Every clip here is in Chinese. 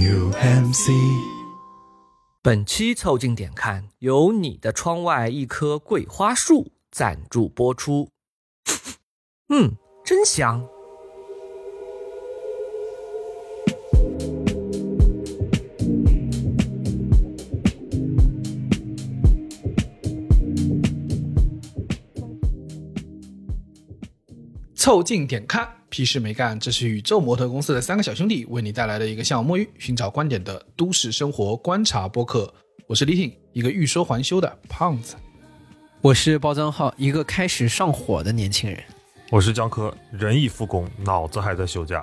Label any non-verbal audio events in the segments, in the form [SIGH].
New MC。本期凑近点看，由你的窗外一棵桂花树赞助播出。[LAUGHS] 嗯，真香。凑近点看，屁事没干。这是宇宙模特公司的三个小兄弟为你带来的一个向往摸鱼、寻找观点的都市生活观察播客。我是李挺，一个欲说还休的胖子。我是包账号，一个开始上火的年轻人。我是江科，人已复工，脑子还在休假。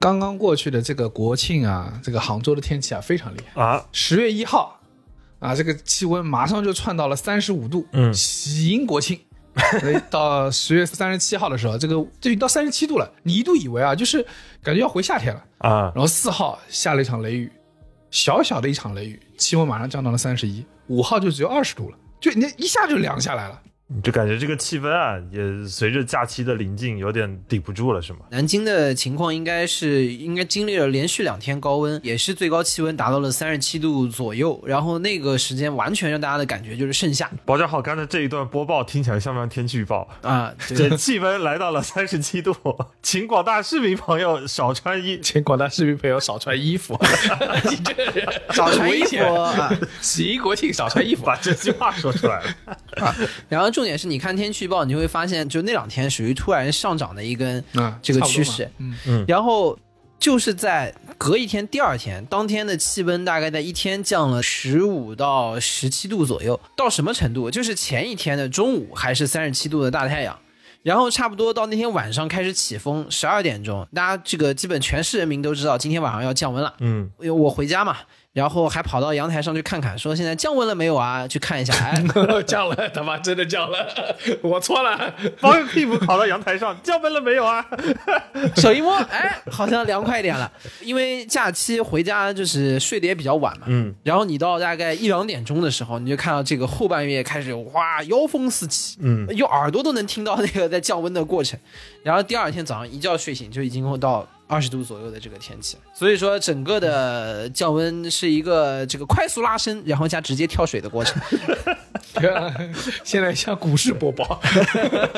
刚刚过去的这个国庆啊，这个杭州的天气啊非常厉害。啊，十月一号啊，这个气温马上就窜到了三十五度，嗯喜迎国庆。所以到十月三十七号的时候，这个这已经到三十七度了，你一度以为啊，就是感觉要回夏天了。啊，然后四号下了一场雷雨，小小的一场雷雨，气温马上降到了三十一。五号就只有二十度了，就你一下就凉下来了。就感觉这个气氛啊，也随着假期的临近，有点顶不住了，是吗？南京的情况应该是应该经历了连续两天高温，也是最高气温达到了三十七度左右，然后那个时间完全让大家的感觉就是盛夏保家浩刚才这一段播报听起来像不像天气预报？啊，这气温来到了 [LAUGHS] 三十七度，请广大市民朋友少穿衣。请广大市民朋友少穿衣服，你这个人少穿衣服危险啊。喜迎国庆少穿衣服。把这句话说出来了，[LAUGHS] 然后重点是你看天气预报，你会发现就那两天属于突然上涨的一根啊这个趋势，嗯然后就是在隔一天，第二天，当天的气温大概在一天降了十五到十七度左右，到什么程度？就是前一天的中午还是三十七度的大太阳。然后差不多到那天晚上开始起风，十二点钟，大家这个基本全市人民都知道今天晚上要降温了。嗯，因为我回家嘛，然后还跑到阳台上去看看，说现在降温了没有啊？去看一下，哎，[LAUGHS] 降了，他妈真的降了，[LAUGHS] 我错了。包个屁股跑到阳台上，降温了没有啊？[LAUGHS] 手一摸，哎，好像凉快一点了。因为假期回家就是睡得也比较晚嘛，嗯，然后你到大概一两点钟的时候，你就看到这个后半夜开始哇妖风四起，嗯，用耳朵都能听到那个在降温的过程。然后第二天早上一觉睡醒，就已经会到二十度左右的这个天气。所以说，整个的降温是一个这个快速拉升，然后加直接跳水的过程。[LAUGHS] 现在像股市播报，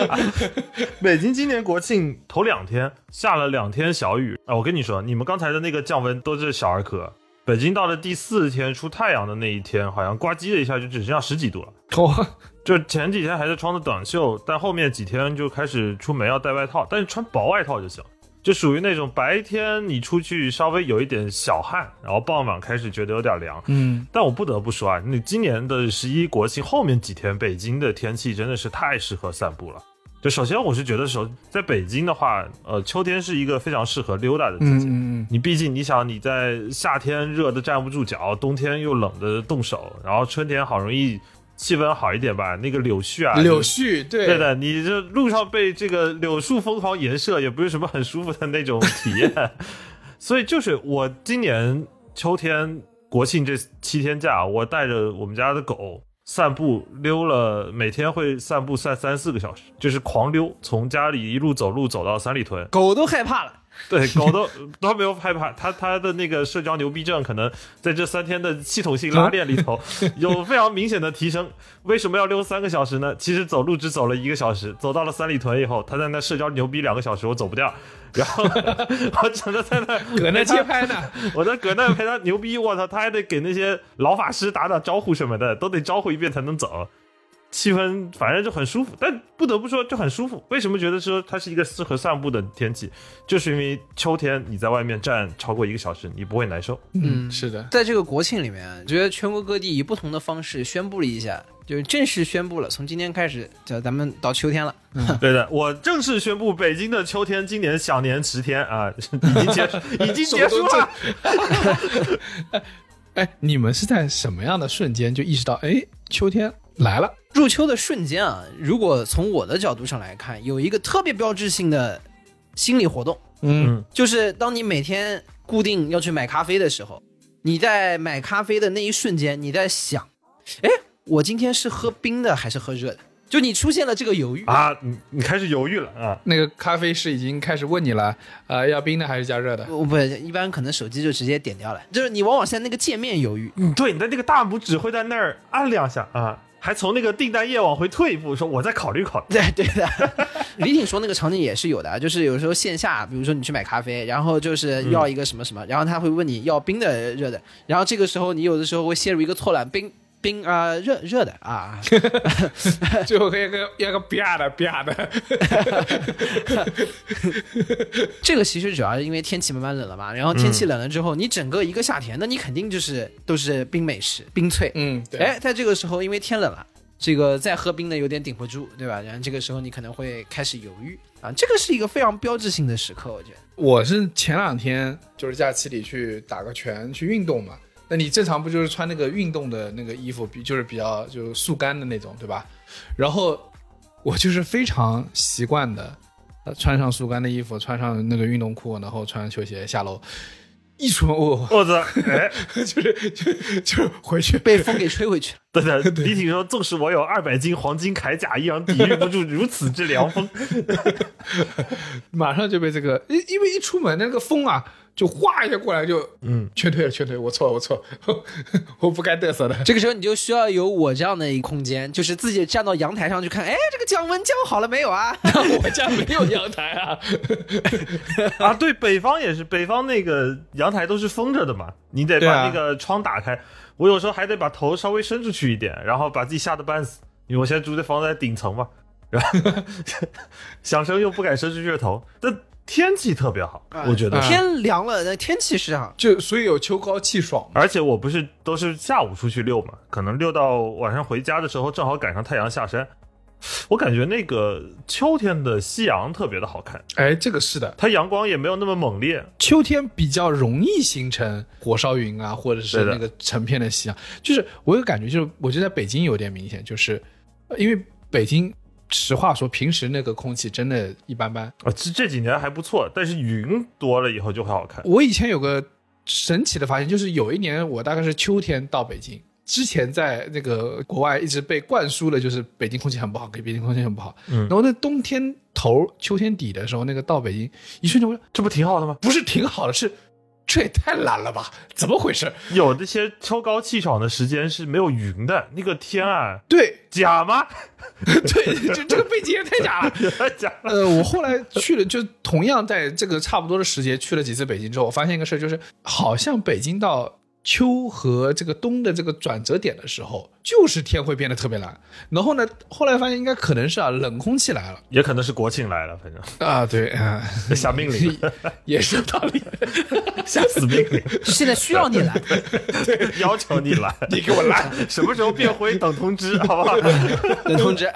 [LAUGHS] 北京今年国庆头两天下了两天小雨啊！我跟你说，你们刚才的那个降温都是小儿科。北京到了第四天出太阳的那一天，好像呱唧的一下就只剩下十几度了。哇，[LAUGHS] 就前几天还是穿的短袖，但后面几天就开始出门要带外套，但是穿薄外套就行。就属于那种白天你出去稍微有一点小汗，然后傍晚开始觉得有点凉。嗯，但我不得不说啊，你今年的十一国庆后面几天，北京的天气真的是太适合散步了。就首先我是觉得首在北京的话，呃，秋天是一个非常适合溜达的季节。嗯嗯你毕竟你想你在夏天热的站不住脚，冬天又冷的冻手，然后春天好容易气氛好一点吧，那个柳絮啊，嗯，柳絮，对对的，你这路上被这个柳树疯狂颜射，也不是什么很舒服的那种体验。[LAUGHS] 所以就是我今年秋天国庆这七天假，我带着我们家的狗散步溜了，每天会散步散三四个小时，就是狂溜，从家里一路走路走到三里屯。狗都害怕了。[LAUGHS] 对，狗都都没有害怕，他他的那个社交牛逼症可能在这三天的系统性拉练里头有非常明显的提升。为什么要溜三个小时呢？其实走路只走了一个小时，走到了三里屯以后，他在那社交牛逼两个小时，我走不掉，然后 [LAUGHS] 我只能在那 [LAUGHS] 搁那街拍呢，我在搁那陪他牛逼，我操，他还得给那些老法师打打招呼什么的，都得招呼一遍才能走。气氛反正就很舒服，但不得不说就很舒服。为什么觉得说它是一个适合散步的天气？就是因为秋天你在外面站超过一个小时，你不会难受。嗯，是的，在这个国庆里面，我觉得全国各地以不同的方式宣布了一下就是正式宣布了，从今天开始，就咱们到秋天了。嗯 [LAUGHS] 对的，我正式宣布，北京的秋天今年小年十天啊，[LAUGHS] 已经结束，已经结束了。[LAUGHS] 哎，你们是在什么样的瞬间就意识到，哎，秋天来了？入秋的瞬间啊，如果从我的角度上来看，有一个特别标志性的心理活动，嗯就是当你每天固定要去买咖啡的时候，你在买咖啡的那一瞬间，你在想，哎，我今天是喝冰的还是喝热的？就你出现了这个犹豫。啊，你你开始犹豫了啊！那个咖啡师已经开始问你了，呃，要冰的还是加热的？我不，一般可能手机就直接点掉了，就是你往往在那个界面犹豫。嗯，对，你的那个大拇指会在那儿按两下啊，还从那个订单页往回退一步，说我再考虑考虑。[LAUGHS] 对对的，李挺说那个场景也是有的，就是有时候线下，比如说你去买咖啡，然后就是要一个什么什么，然后他会问你要冰的、热的，然后这个时候你有的时候会陷入一个错乱，冰冰啊、热热的啊，[LAUGHS] 最后一个要个啪的啪的，[LAUGHS] 这个其实主要是因为天气慢慢冷了嘛，然后天气冷了之后，你整个一个夏天，那你肯定就是都是冰美式、冰萃，嗯，对，哎，在这个时候因为天冷了。这个再喝冰的有点顶不住，对吧？然后这个时候你可能会开始犹豫啊，这个是一个非常标志性的时刻，我觉得。我是前两天就是假期里去打个拳去运动嘛，那你正常不就是穿那个运动的那个衣服，比就是比较就速干的那种，对吧？然后我就是非常习惯的，呃，穿上速干的衣服，穿上那个运动裤，然后穿球鞋下楼，一出门我我操，[LAUGHS] 哎，就是就就回去被风给吹回去了。[LAUGHS] 对的，[LAUGHS] 李挺说，纵使我有二百斤黄金铠甲，一样抵御不住如此之凉风。马上就被这个，因因为一出门那个风啊，就哗一下过来就，嗯，劝退了，劝退，我错了，我错了，[LAUGHS] 我不该嘚瑟的。这个时候你就需要有我这样的一个空间，就是自己站到阳台上去看，哎，这个降温降好了没有啊？[LAUGHS] 我家没有阳台啊，[LAUGHS] 啊，对，北方也是，北方那个阳台都是封着的嘛，你得把那个窗打开。我有时候还得把头稍微伸出去一点，然后把自己吓得半死，因为我现在住的房子在顶层嘛，然后想伸又不敢伸出去的头。但天气特别好，我觉得。天凉了，那天气是啊，就所以有秋高气爽。而且我不是都是下午出去遛嘛，可能遛到晚上回家的时候，正好赶上太阳下山。我感觉那个秋天的夕阳特别的好看，哎，这个是的，它阳光也没有那么猛烈。秋天比较容易形成火烧云啊，或者是那个成片的夕阳。就是我有感觉，就是我觉得在北京有点明显，就是呃因为北京，实话说，平时那个空气真的一般般。啊，这这几年还不错，但是云多了以后就很好看。我以前有个神奇的发现，就是有一年我大概是秋天到北京，之前在那个国外一直被灌输的就是北京空气很不好，给北京空气很不好。嗯然后那冬天头、秋天底的时候，那个到北京，一瞬间我说这不挺好的吗？不是挺好的，是这也太懒了吧？怎么回事？有这些秋高气爽的时间是没有云的，那个天啊，[LAUGHS] 对假吗？[LAUGHS] 对，这这个背景也太假了。[LAUGHS] 假了。呃，我后来去了，就同样在这个差不多的时节去了几次北京之后，我发现一个事儿，就是好像北京到秋和这个冬的这个转折点的时候，就是天会变得特别蓝。然后呢，后来发现应该可能是啊，冷空气来了也可能是国庆来了，反正啊，对啊，下命令，[LAUGHS] 也是有道理。[LAUGHS] 下死命令，现在需要你来。[LAUGHS] 要求你来，你给我来，什么时候变灰等通知，好不好？等通知，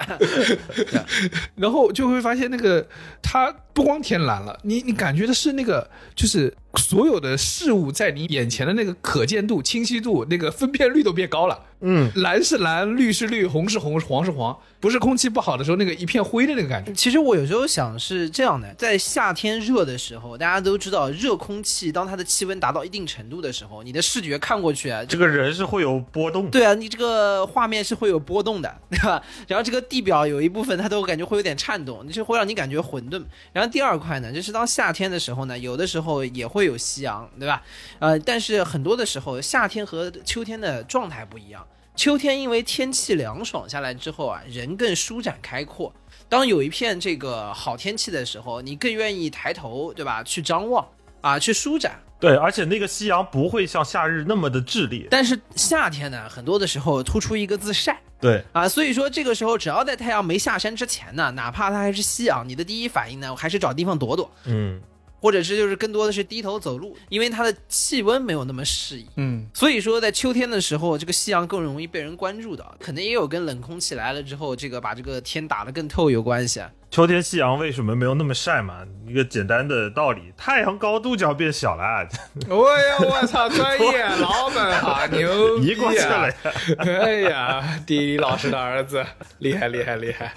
然后就会发现那个它不光天蓝了，你你感觉的是那个就是所有的事物在你眼前的那个可见度、清晰度、那个分辨率都变高了。嗯，蓝是蓝，绿是绿，红是红，黄是黄，不是空气不好的时候那个一片灰的那个感觉。其实我有时候想是这样的，在夏天热的时候，大家都知道热空气当它的气温达到一定程度的时候，你的视觉看过去啊，这个人是会有波动。对啊，你这个画面是会有波动的，[LAUGHS] 对吧？然后这个地表有一部分它都感觉会有点颤动，就会让你感觉混沌。然后第二块呢，就是当夏天的时候呢，有的时候也会有夕阳，对吧？呃，但是很多的时候，夏天和秋天的状态不一样。秋天因为天气凉爽下来之后啊，人更舒展开阔。当有一片这个好天气的时候，你更愿意抬头，对吧？去张望啊，去舒展。对，而且那个夕阳不会像夏日那么的炽烈。但是夏天呢，很多的时候突出一个字晒。对，啊，所以说这个时候，只要在太阳没下山之前呢，哪怕它还是夕阳，你的第一反应呢，还是找地方躲躲。嗯，或者是就是更多的是低头走路，因为它的气温没有那么适宜。嗯，所以说，在秋天的时候，这个夕阳更容易被人关注到，可能也有跟冷空气来了之后，这个把这个天打得更透有关系啊。秋天夕阳为什么没有那么晒嘛？一个简单的道理，太阳高度就要变小了，[LAUGHS] 哎呀，我操，专业老本行，牛逼 [LAUGHS] 移过去了啊！呀。[LAUGHS] 哎呀，地理老师的儿子，厉害厉害厉害！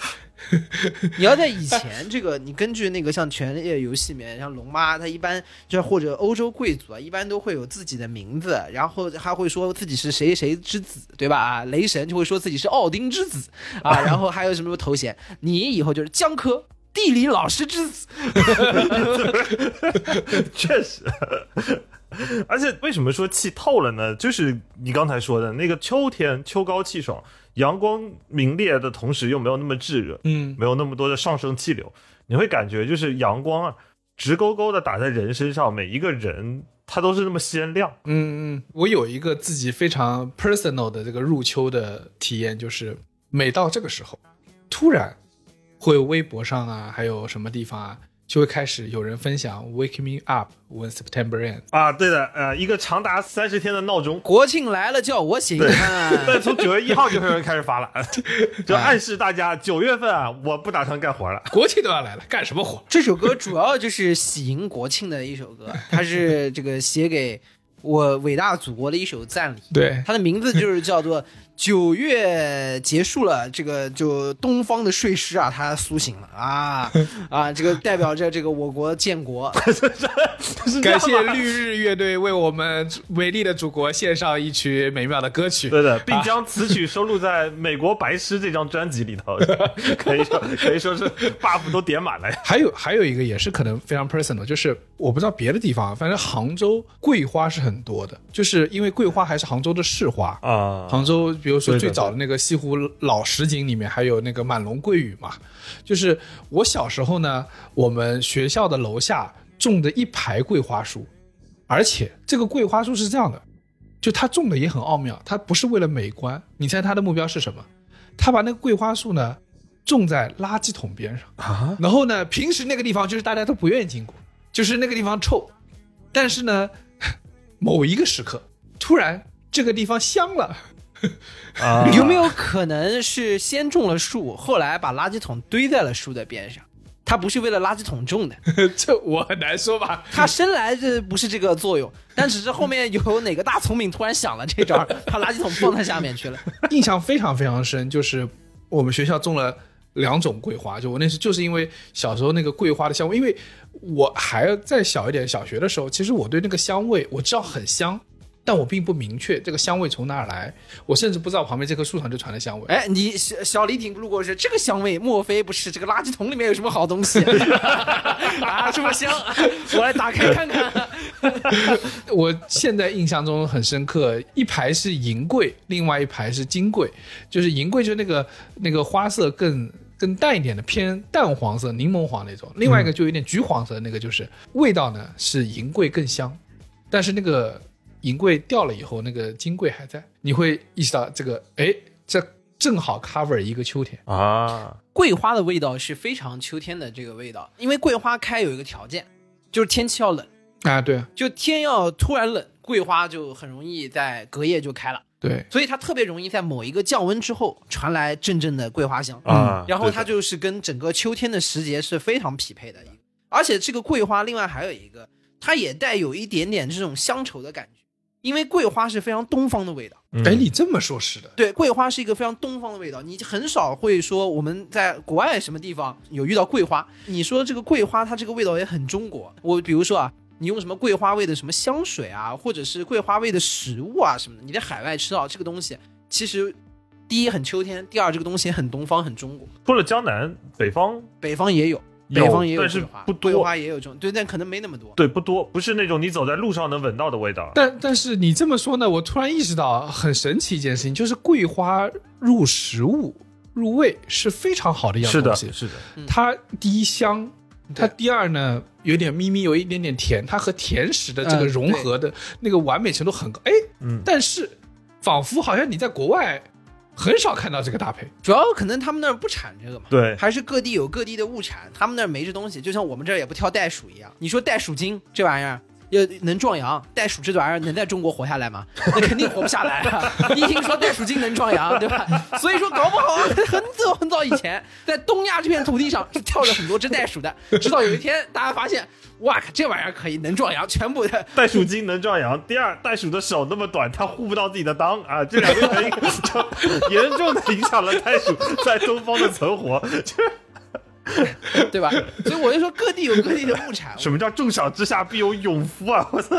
[LAUGHS] 你要在以前这个，你根据那个像《权力游戏》里面，像龙妈，她一般就或者欧洲贵族啊，一般都会有自己的名字，然后还会说自己是谁谁之子，对吧？啊，雷神就会说自己是奥丁之子啊，[LAUGHS] 然后还有什么头衔？你以后就是江科地理老师之子，[LAUGHS] 确实，而且为什么说气透了呢？就是你刚才说的那个秋天，秋高气爽，阳光明烈的同时又没有那么炙热，嗯，没有那么多的上升气流，你会感觉就是阳光啊，直勾勾的打在人身上，每一个人他都是那么鲜亮。嗯嗯，我有一个自己非常 personal 的这个入秋的体验，就是每到这个时候，突然会微博上啊，还有什么地方啊，就会开始有人分享 “Wake me up when September ends”。啊，对的，呃，一个长达三十天的闹钟，国庆来了叫我醒，啊但 [LAUGHS] 从九月一号就会有人开始发了，[LAUGHS] 就暗示大家九月份啊，我不打算干活了。[LAUGHS] 国庆都要来了，干什么活？这首歌主要就是喜迎国庆的一首歌，它是这个写给我伟大祖国的一首赞礼。对，它的名字就是叫做“九月结束了”，这个就东方的睡狮啊，它苏醒了啊 [LAUGHS] 啊！这个代表着这个我国建国。[LAUGHS] [LAUGHS] 感谢绿日乐队为我们美丽的祖国献上一曲美妙的歌曲。对的，并将此曲收录在《美国白狮》这张专辑里头，可以说可以说是 buff 都点满了呀。还有还有一个也是可能非常 personal，就是我不知道别的地方，反正杭州桂花是很多的，就是因为桂花还是杭州的市花。啊杭州，比如说最早的那个西湖老实景里面，还有那个满龙桂雨嘛。就是我小时候呢，我们学校的楼下种的一排桂花树，而且这个桂花树是这样的，就它种的也很奥妙，它不是为了美观。你猜它的目标是什么？他把那个桂花树呢种在垃圾桶边上啊，然后呢，平时那个地方就是大家都不愿意经过，就是那个地方臭，但是呢，某一个时刻，突然这个地方香了。[LAUGHS] 啊有没有可能是先种了树，后来把垃圾桶堆在了树的边上？它不是为了垃圾桶种的，[LAUGHS] 这我很难说吧。他生来这不是这个作用，但只是后面有哪个大聪明突然想了这招，[LAUGHS] 把垃圾桶放在下面去了。印象非常非常深，就是我们学校种了两种桂花，就我那时就是因为小时候那个桂花的香味，因为我还再小一点，小学的时候，其实我对那个香味我知道很香，但我并不明确这个香味从哪儿来，我甚至不知道旁边这棵树上就传来香味。哎，你小小李挺路过是这个香味，莫非不是这个垃圾桶里面有什么好东西啊？[LAUGHS] 这么香，[LAUGHS] 我来打开看看。[LAUGHS] 我现在印象中很深刻，一排是银桂，另外一排是金桂，就是银桂就是那个那个花色更更淡一点的偏淡黄色、柠檬黄那种，另外一个就有点橘黄色那个，就是味道呢是银桂更香，但是那个银桂掉了以后，那个金桂还在，你会意识到这个，哎，这正好 cover 一个秋天。啊，桂花的味道是非常秋天的这个味道，因为桂花开有一个条件，就是天气要冷，啊，对。就天要突然冷，桂花就很容易在隔夜就开了。对，所以它特别容易在某一个降温之后传来阵阵的桂花香。啊然后它就是跟整个秋天的时节是非常匹配的一，而且这个桂花另外还有一个，它也带有一点点这种乡愁的感觉，因为桂花是非常东方的味道。嗯哎，你这么说，是的，对，桂花是一个非常东方的味道，你很少会说我们在国外什么地方有遇到桂花。你说这个桂花，它这个味道也很中国。我比如说啊，你用什么桂花味的什么香水啊，或者是桂花味的食物啊什么的，你在海外吃到这个东西，其实第一很秋天，第二这个东西很东方很中国。除了江南，北方北方也，有北方也有但是，不多桂花也有这种，对，但可能没那么多。对不多，不是那种你走在路上能闻到的味道。但但是你这么说呢，我突然意识到很神奇一件事情，就是桂花入食物入味是非常好的一样是的，东西。是的，它第一香，它第二呢有点咪咪，有一点点甜，它和甜食的这个嗯融合的那个完美程度很高。哎，嗯但是仿佛好像你在国外很少看到这个搭配。主要可能他们那儿不产这个嘛，对还是各地有各地的物产，他们那儿没这东西，就像我们这儿也不挑袋鼠一样。你说袋鼠精这玩意儿。要能壮阳，袋鼠这玩意儿能在中国活下来吗？那肯定活不下来啊！[LAUGHS] 一听说袋鼠精能壮阳，对吧？所以说搞不好很早很早以前，在东亚这片土地上是跳着很多只袋鼠的，直到有一天大家发现，哇靠，这玩意儿可以能壮阳，全部的袋鼠精能壮阳。第二，袋鼠的手那么短，它护不到自己的裆啊，这两个原因就 [LAUGHS] 严重的影响了袋鼠在东方的存活。就 [LAUGHS] 是对吧？所以我就说各地有各地的物产，什么叫重赏之下必有勇夫啊！我操，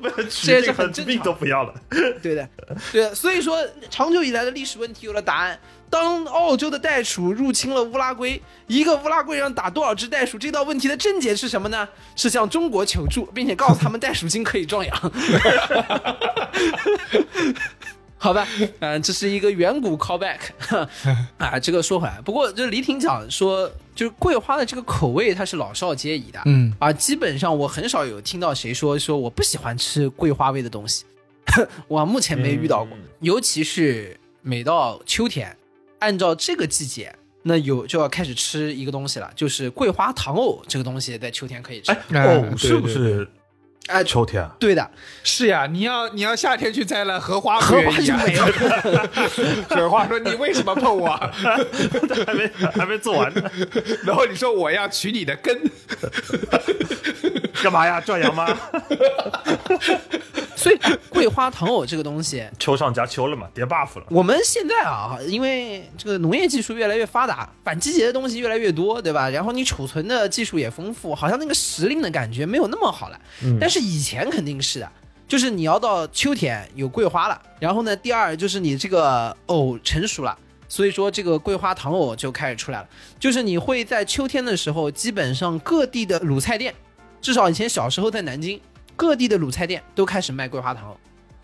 为了取这是这个很命都不要了。对的，对的，所以说长久以来的历史问题有了答案。当澳洲的袋鼠入侵了乌拉圭，一个乌拉圭人打多少只袋鼠？这道问题的症结是什么呢？是向中国求助，并且告诉他们袋鼠精可以壮阳。[LAUGHS] 好吧，嗯、这是一个远古 callback [LAUGHS] 啊。这个说回来，不过就李婷讲说，就是桂花的这个口味它是老少皆宜的，嗯啊，基本上我很少有听到谁说说我不喜欢吃桂花味的东西，[LAUGHS] 我目前没遇到过。尤其是每到秋天，按照这个季节，那有就要开始吃一个东西了，就是桂花糖藕这个东西，在秋天可以吃。哎，哎藕对是不是哎秋天啊？对的，是呀，你要你要夏天去摘了荷花，荷花就没有。了。[LAUGHS] 荷花说：“你为什么碰我 [LAUGHS] 还没还没做完呢，？” [LAUGHS] 然后你说：“我要取你的根。干嘛呀？壮阳吗？所以桂花糖藕这个东西，秋上加秋了嘛，叠 buff 了。我们现在啊，因为这个农业技术越来越发达，反季节的东西越来越多，对吧？然后你储存的技术也丰富，好像那个时令的感觉没有那么好了。但是以前肯定是的，就是你要到秋天有桂花了，然后呢，第二就是你这个藕成熟了。所以说，这个桂花糖藕就开始出来了。就是你会在秋天的时候，基本上各地的卤菜店，至少以前小时候在南京，各地的卤菜店都开始卖桂花糖藕，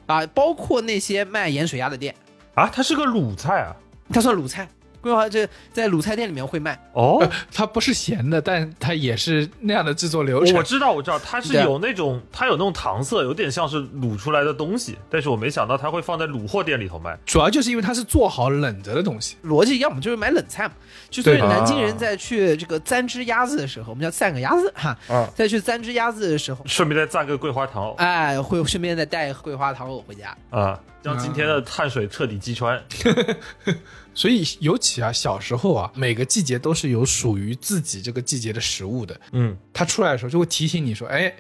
啊，包括那些卖盐水鸭的店，啊，它是个卤菜啊。它算卤菜。桂花这在卤菜店里面会卖，哦，”它不是咸的，但它也是那样的制作流程。我知道，我知道，它是有那种，它有那种糖色，有点像是卤出来的东西，但是我没想到它会放在卤货店里头卖。主要就是因为它是做好冷着的东西。逻辑要么就是买冷菜嘛。就所以南京人在去这个簪只鸭子的时候，我们叫簪个鸭子哈，啊，再去簪只鸭子的时候，顺便再蘸个桂花糖藕哎，会顺便再带桂花糖藕回家。啊，让今天的碳水彻底击穿。[LAUGHS] 所以尤其啊，小时候啊，每个季节都是有属于自己这个季节的食物的。嗯，它出来的时候就会提醒你说：“哎，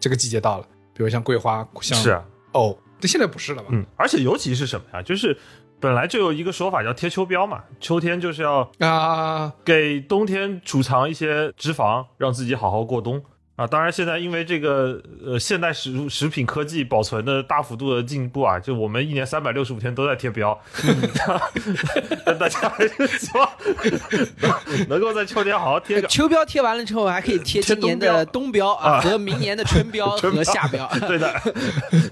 这个季节到了。”比如像桂花，像是啊，哦，这现在不是了吧？嗯，而且尤其是什么呀？就是本来就有一个说法叫贴秋膘嘛，秋天就是要啊，给冬天储藏一些脂肪，让自己好好过冬啊。当然，现在因为这个呃现代食食品科技保存的大幅度的进步啊，就我们一年三百六十五天都在贴标，但 [LAUGHS] 大家还是希望能 [LAUGHS] 能够在秋天好好贴个。秋标贴完了之后，还可以贴今年的冬标啊和明年的春标 [LAUGHS] 春标和夏标。对的，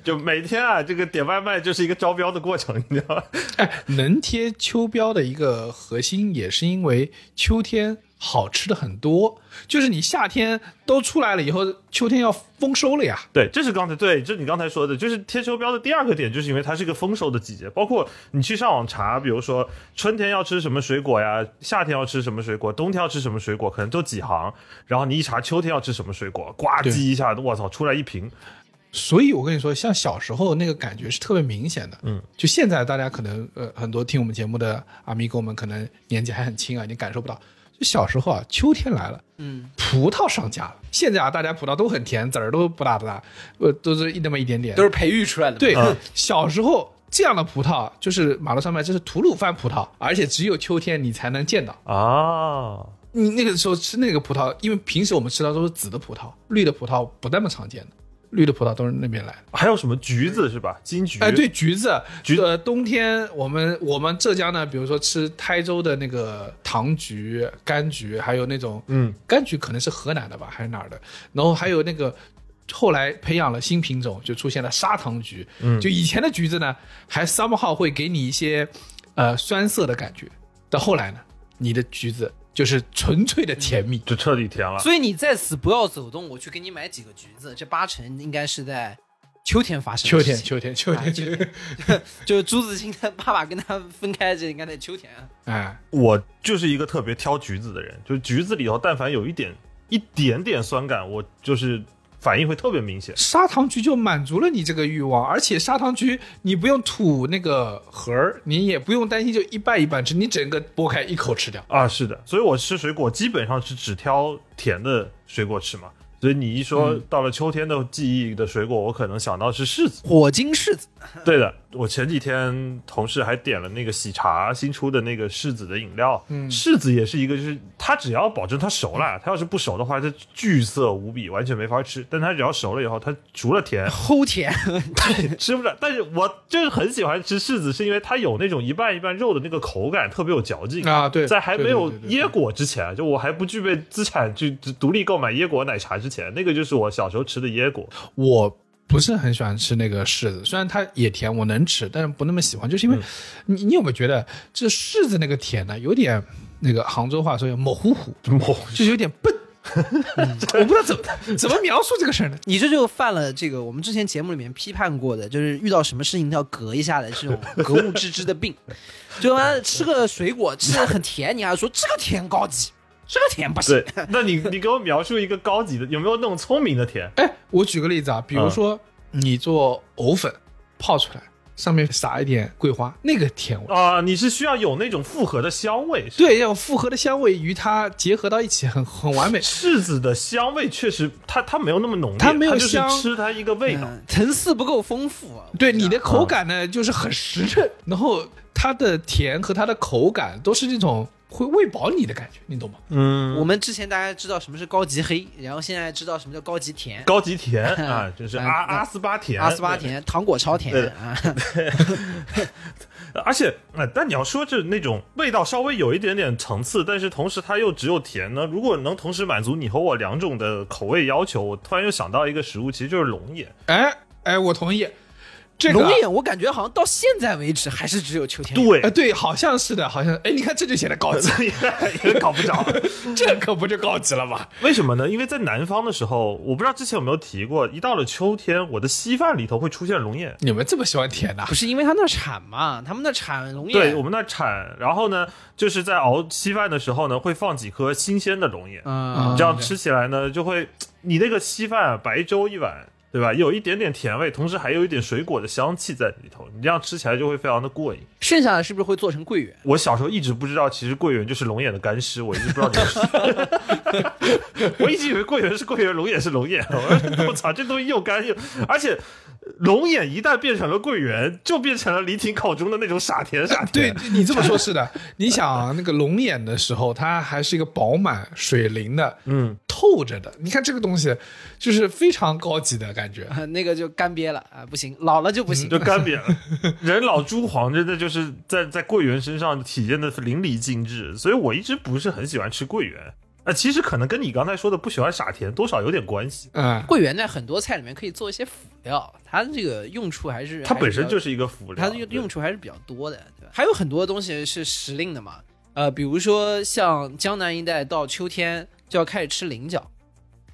就每天啊，这个点外卖就是一个招标的过程，你知道吗？哎，能贴秋标的一个核心也是因为秋天好吃的很多，就是你夏天都出来了以后，秋天要丰收了呀。对，这是刚才对，这是你刚才说的，就是贴秋膘的第二个点，就是因为它是一个丰收的季节。包括你去上网查，比如说春天要吃什么水果呀，夏天要吃什么水果，冬天要吃什么水果，可能都几行。然后你一查秋天要吃什么水果，呱唧一下，我操，出来一瓶。所以我跟你说，像小时候那个感觉是特别明显的。嗯，就现在大家可能呃很多听我们节目的阿咪哥们可能年纪还很轻啊，你感受不到。就小时候啊，秋天来了，嗯，葡萄上架了。现在啊，大家葡萄都很甜，籽儿都不大不大，呃，都是一那么一点点。都是培育出来的。对，嗯小时候这样的葡萄就是马路上卖，这是吐鲁番葡萄，而且只有秋天你才能见到。啊，你那个时候吃那个葡萄，因为平时我们吃到都是紫的葡萄，绿的葡萄不那么常见的，绿的葡萄都是那边来的。还有什么橘子是吧？金橘。哎，对，橘子，橘呃，冬天我们我们浙江呢，比如说吃台州的那个糖橘、柑橘，还有那种，嗯，柑橘可能是河南的吧，还是哪儿的？然后还有那个后来培养了新品种，就出现了砂糖橘。嗯就以前的橘子呢，还 somehow 会给你一些呃酸涩的感觉，到后来呢，你的橘子就是纯粹的甜蜜。就彻底甜了。所以你在此不要走动，我去给你买几个橘子，这八成应该是在秋天发生秋天，的秋天，秋啊天，秋秋天，就是 [LAUGHS] 朱自清的爸爸跟他分开，这应该在秋天啊。哎，我就是一个特别挑橘子的人，就是橘子里头但凡有一点一点点酸感，我就是反应会特别明显。砂糖橘就满足了你这个欲望，而且砂糖橘你不用吐那个核儿，你也不用担心就一半一半吃，你整个剥开一口吃掉。啊，是的，所以我吃水果基本上是只挑甜的水果吃嘛。所以你一说到了秋天的记忆的水果，我可能想到是柿子。火晶柿子，对的，我前几天同事还点了那个喜茶新出的那个柿子的饮料，嗯，柿子也是一个，就是它只要保证它熟了，它要是不熟的话，它巨涩无比，完全没法吃。但它只要熟了以后，它除了甜，齁甜，[LAUGHS] 对吃不了。但是我就是很喜欢吃柿子，是因为它有那种一半一半肉的那个口感，特别有嚼劲啊对在还没有椰果之前，就我还不具备资产去独立购买椰果奶茶之前，那个就是我小时候吃的椰果。我不是很喜欢吃那个柿子，虽然它也甜，我能吃，但是不那么喜欢，就是因为、你你有没有觉得这柿子那个甜呢，有点那个杭州话说叫模糊糊，就是有点笨。[LAUGHS] 我不知道怎么怎么描述这个事儿呢？你这就犯了这个我们之前节目里面批判过的，就是遇到什么事情都要隔一下的这种格物致知的病。[LAUGHS] 就妈吃个水果吃的很甜，你还说这个甜高级，这个甜不行 [LAUGHS] 对。，那你你给我描述一个高级的，有没有那种聪明的甜？哎，我举个例子啊，比如说你做藕粉泡出来，上面撒一点桂花，那个甜味。啊、你是需要有那种复合的香味，对，要有复合的香味与它结合到一起，很很完美。柿子的香味确实，它它没有那么浓烈，它没有就是香吃它一个味道。嗯，层次不够丰富啊。对你的口感呢，就是很实诚，然后它的甜和它的口感都是那种会喂饱你的感觉，你懂吗？嗯，我们之前大家知道什么是高级黑，然后现在知道什么叫高级甜。高级甜 [LAUGHS] 啊，就是阿嗯阿斯巴甜，阿斯巴甜、糖果超甜的啊！[LAUGHS] 而且，呃，但你要说就是那种味道稍微有一点点层次，但是同时它又只有甜呢。如果能同时满足你和我两种的口味要求，我突然又想到一个食物，其实就是龙眼。哎哎，我同意。这个龙眼我感觉好像到现在为止还是只有秋天。对哎，，对，好像是的，好像哎，你看这就显得高级，也搞不着。这可不就高级了吗？为什么呢？因为在南方的时候，我不知道之前有没有提过，一到了秋天，我的稀饭里头会出现龙眼。你们这么喜欢甜的不？是因为他那产嘛，他们那产龙眼。对我们那产，然后呢，就是在熬稀饭的时候呢，会放几颗新鲜的龙眼，嗯，这样吃起来呢，就会你那个稀饭白粥一碗，对吧？有一点点甜味，同时还有一点水果的香气在里头，你这样吃起来就会非常的过瘾。剩下的是不是会做成桂圆？我小时候一直不知道，其实桂圆就是龙眼的干尸，我一直不知道这个事。[LAUGHS] 我一直以为桂圆是桂圆，龙眼是龙眼。我操，这东西又干又……而且龙眼一旦变成了桂圆，就变成了李挺口中的那种傻甜傻甜对。你这么说，是的。你想那个龙眼的时候，它还是一个饱满水灵的，[LAUGHS] 嗯，透着的。你看这个东西，就是非常高级的感觉。[LAUGHS] 那个就干瘪了啊，不行，老了就不行。就干瘪了，[LAUGHS] 人老珠黄，真的就是在在桂圆身上体现的淋漓尽致，所以我一直不是很喜欢吃桂圆。啊，其实可能跟你刚才说的不喜欢傻甜多少有点关系。嗯，桂圆在很多菜里面可以做一些辅料，它这个用处还是它本身就是是一个辅料，它的用用处还是比较多的，对吧？还有很多东西是时令的嘛，呃，比如说像江南一带到秋天就要开始吃菱角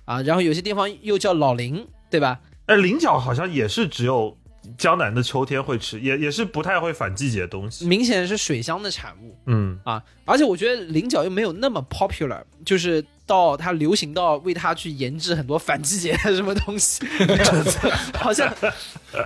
啊，然后有些地方又叫老菱，对吧？哎，菱角好像也是只有江南的秋天会吃，也也是不太会反季节的东西。明显是水乡的产物嗯，啊，而且我觉得菱角又没有那么 popular，就是到它流行到为它去研制很多反季节的什么东西，[LAUGHS] 好像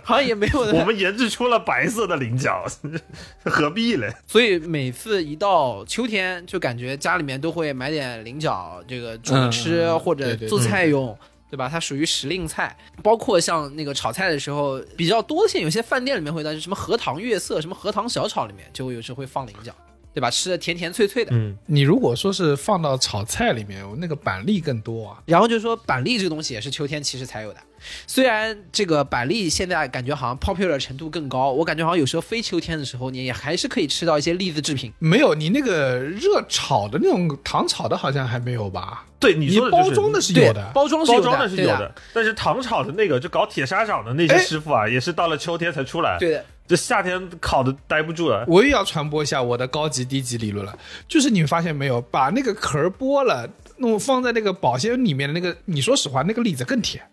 好像也没有。我们研制出了白色的菱角，[LAUGHS] 何必嘞？所以每次一到秋天，就感觉家里面都会买点菱角，这个煮嗯吃、嗯或者对对做菜用，对吧？它属于时令菜，包括像那个炒菜的时候比较多，现在有些饭店里面会到什么荷塘月色、什么荷塘小炒里面，就会有时候会放菱角，对吧？吃的甜甜脆脆的。嗯，你如果说是放到炒菜里面，那个板栗更多啊。然后就是说板栗这个东西也是秋天其实才有的，虽然这个板栗现在感觉好像 popular 程度更高，我感觉好像有时候非秋天的时候，你也还是可以吃到一些栗子制品。没有你那个热炒的那种糖炒的，好像还没有吧？对你你说的就是包装的是有的，包装是有的，包装的是有的，但是糖炒的那个就搞铁砂掌的那些哎师傅啊，也是到了秋天才出来，对的。这夏天烤的待不住了。我也要传播一下我的高级低级理论了，就是你发现没有，把那个壳剥了，弄放在那个保鲜里面的那个，你说实话，那个栗子更甜。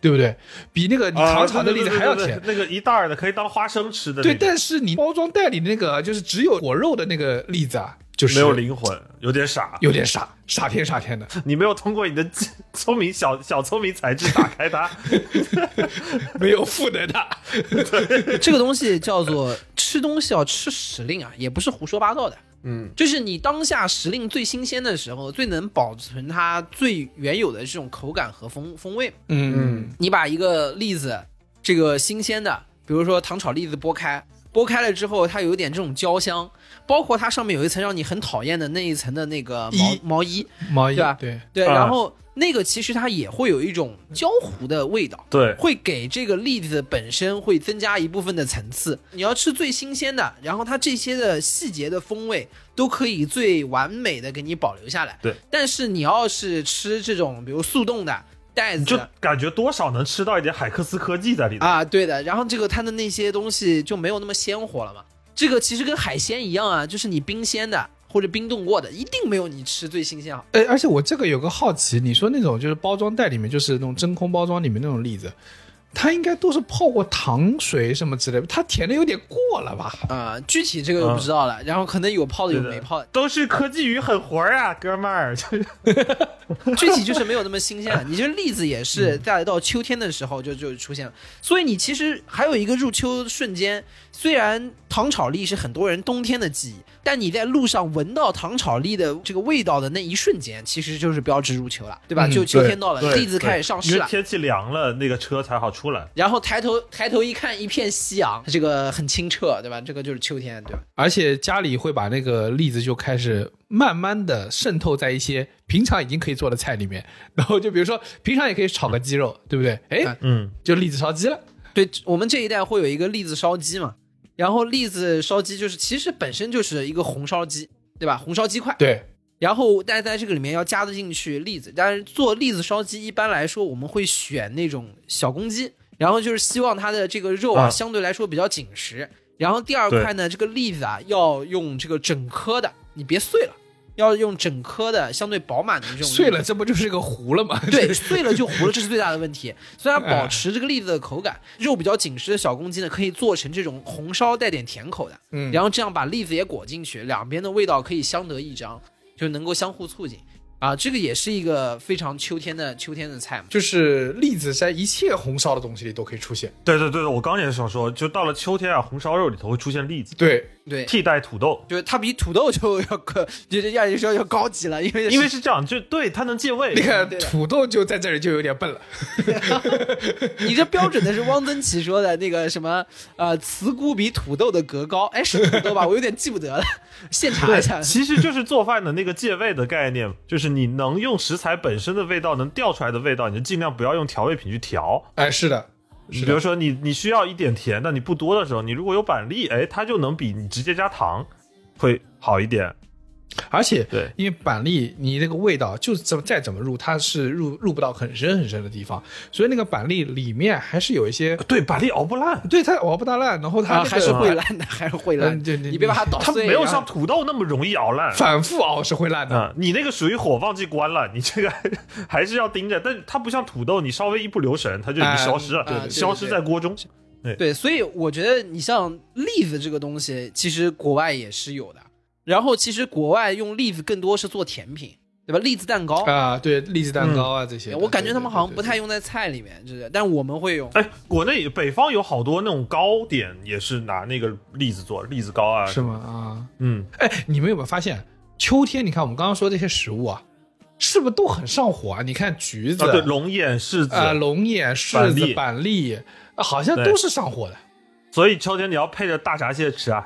对不对？比那个你糖厂的栗子还要甜。啊对对对对那个一袋儿的可以当花生吃的那对，但是你包装袋里那个就是只有果肉的那个栗子啊，就是没有灵魂，有点傻。有点傻，傻甜傻甜的。[LAUGHS] 你没有通过你的 [LAUGHS] 聪明小小聪明才智打开它。[LAUGHS] 没有赋能它。这个东西叫做吃东西要吃时令啊，也不是胡说八道的。嗯，就是你当下时令最新鲜的时候，最能保存它最原有的这种口感和风风味。嗯，你把一个栗子，这个新鲜的，比如说糖炒栗子剥开，剥开了之后，它有一点这种焦香，包括它上面有一层让你很讨厌的那一层的那个毛衣毛衣，毛衣对吧对，对，啊然后那个其实它也会有一种焦糊的味道。对，会给这个栗子本身会增加一部分的层次。你要吃最新鲜的，然后它这些的细节的风味都可以最完美的给你保留下来。对，但是你要是吃这种比如速冻的袋子就感觉多少能吃到一点海克斯科技在里头。啊，对的，然后这个它的那些东西就没有那么鲜活了嘛。这个其实跟海鲜一样啊，就是你冰鲜的或者冰冻过的，一定没有你吃最新鲜好。哎，而且我这个有个好奇，你说那种就是包装袋里面就是那种真空包装里面那种栗子，它应该都是泡过糖水什么之类的，它甜的有点过了吧？啊、具体这个就不知道了。然后可能有泡的，有没泡的，都是科技与狠活儿啊，哥们儿！就 [LAUGHS] 是 [LAUGHS] 具体就是没有那么新鲜了。你这栗子也是在到秋天的时候就就出现了，所以你其实还有一个入秋瞬间，虽然糖炒栗是很多人冬天的记忆，但你在路上闻到糖炒栗的这个味道的那一瞬间，其实就是标志入秋了，对吧？嗯就秋天到了，栗子开始上市了。天气凉了，那个车才好出来。然后抬头抬头一看，一片夕阳，这个很清澈，对吧？这个就是秋天，对吧？而且家里会把那个栗子就开始慢慢的渗透在一些平常已经可以做的菜里面，然后就比如说平常也可以炒个鸡肉，对不对？哎，嗯，就栗子烧鸡了。对我们这一代会有一个栗子烧鸡嘛，然后栗子烧鸡就是其实本身就是一个红烧鸡，对吧？红烧鸡块，对，然后但是在这个里面要加的进去栗子，但是做栗子烧鸡一般来说我们会选那种小公鸡，然后就是希望它的这个肉啊啊相对来说比较紧实。然后第二块呢，这个栗子啊要用这个整颗的，你别碎了，要用整颗的相对饱满的这种。碎了这不就是个糊了吗？对，[LAUGHS] 碎了就糊了，这是最大的问题。所以它保持这个栗子的口感，肉比较紧实的小公鸡呢，可以做成这种红烧带点甜口的，嗯然后这样把栗子也裹进去，两边的味道可以相得益彰，就能够相互促进。啊，这个也是一个非常秋天的秋天的菜嘛。就是栗子在一切红烧的东西里都可以出现。对对对，我刚也是想说，就到了秋天啊，红烧肉里头会出现栗子，对，对，替代土豆，就是它比土豆就要高，[LAUGHS] 就是要说要高级了，因为因为是这样，就对它能借味。你看对土豆就在这里就有点笨了。[LAUGHS] 你这标准的是汪曾祺说的那个什么呃，茨菇比土豆的格高，哎，是土豆吧？[LAUGHS] 我有点记不得了，现查一下。其实就是做饭的那个借味的概念，就是你能用食材本身的味道能调出来的味道，你就尽量不要用调味品去调。哎，是的，你比如说你你需要一点甜但，你不多的时候，你如果有板栗，哎，它就能比你直接加糖会好一点。而且对因为板栗你那个味道就怎么再怎么入，它是入入不到很深很深的地方，所以那个板栗里面还是有一些，对，板栗熬不烂，对它熬不大烂，然后它、那啊，个还是会烂的，[LAUGHS] 还是会烂对对你别把它捣它碎。它没有像土豆那么容易熬烂。反复熬是会烂的。啊、你那个属于火忘记关了，你这个 [LAUGHS] 还是要盯着。但它不像土豆，你稍微一不留神，它就已经消失了，哎对对对消失在锅中。对，所以我觉得你像栗子这个东西，其实国外也是有的。然后其实国外用栗子更多是做甜品，对吧？栗子蛋糕，啊，对，栗子蛋糕啊、这些，我感觉他们好像不太用在菜里面，就是，但我们会用。哎，国内北方有好多那种糕点，也是拿那个栗子做，栗子糕啊，是？吗？啊，嗯，哎，你们有没有发现，秋天你看我们刚刚说这些食物啊，是不是都很上火啊？你看橘子啊，对，龙眼、柿子，啊、龙眼、柿子、板栗板栗，啊好像都是上火的。所以秋天你要配着大闸蟹吃啊，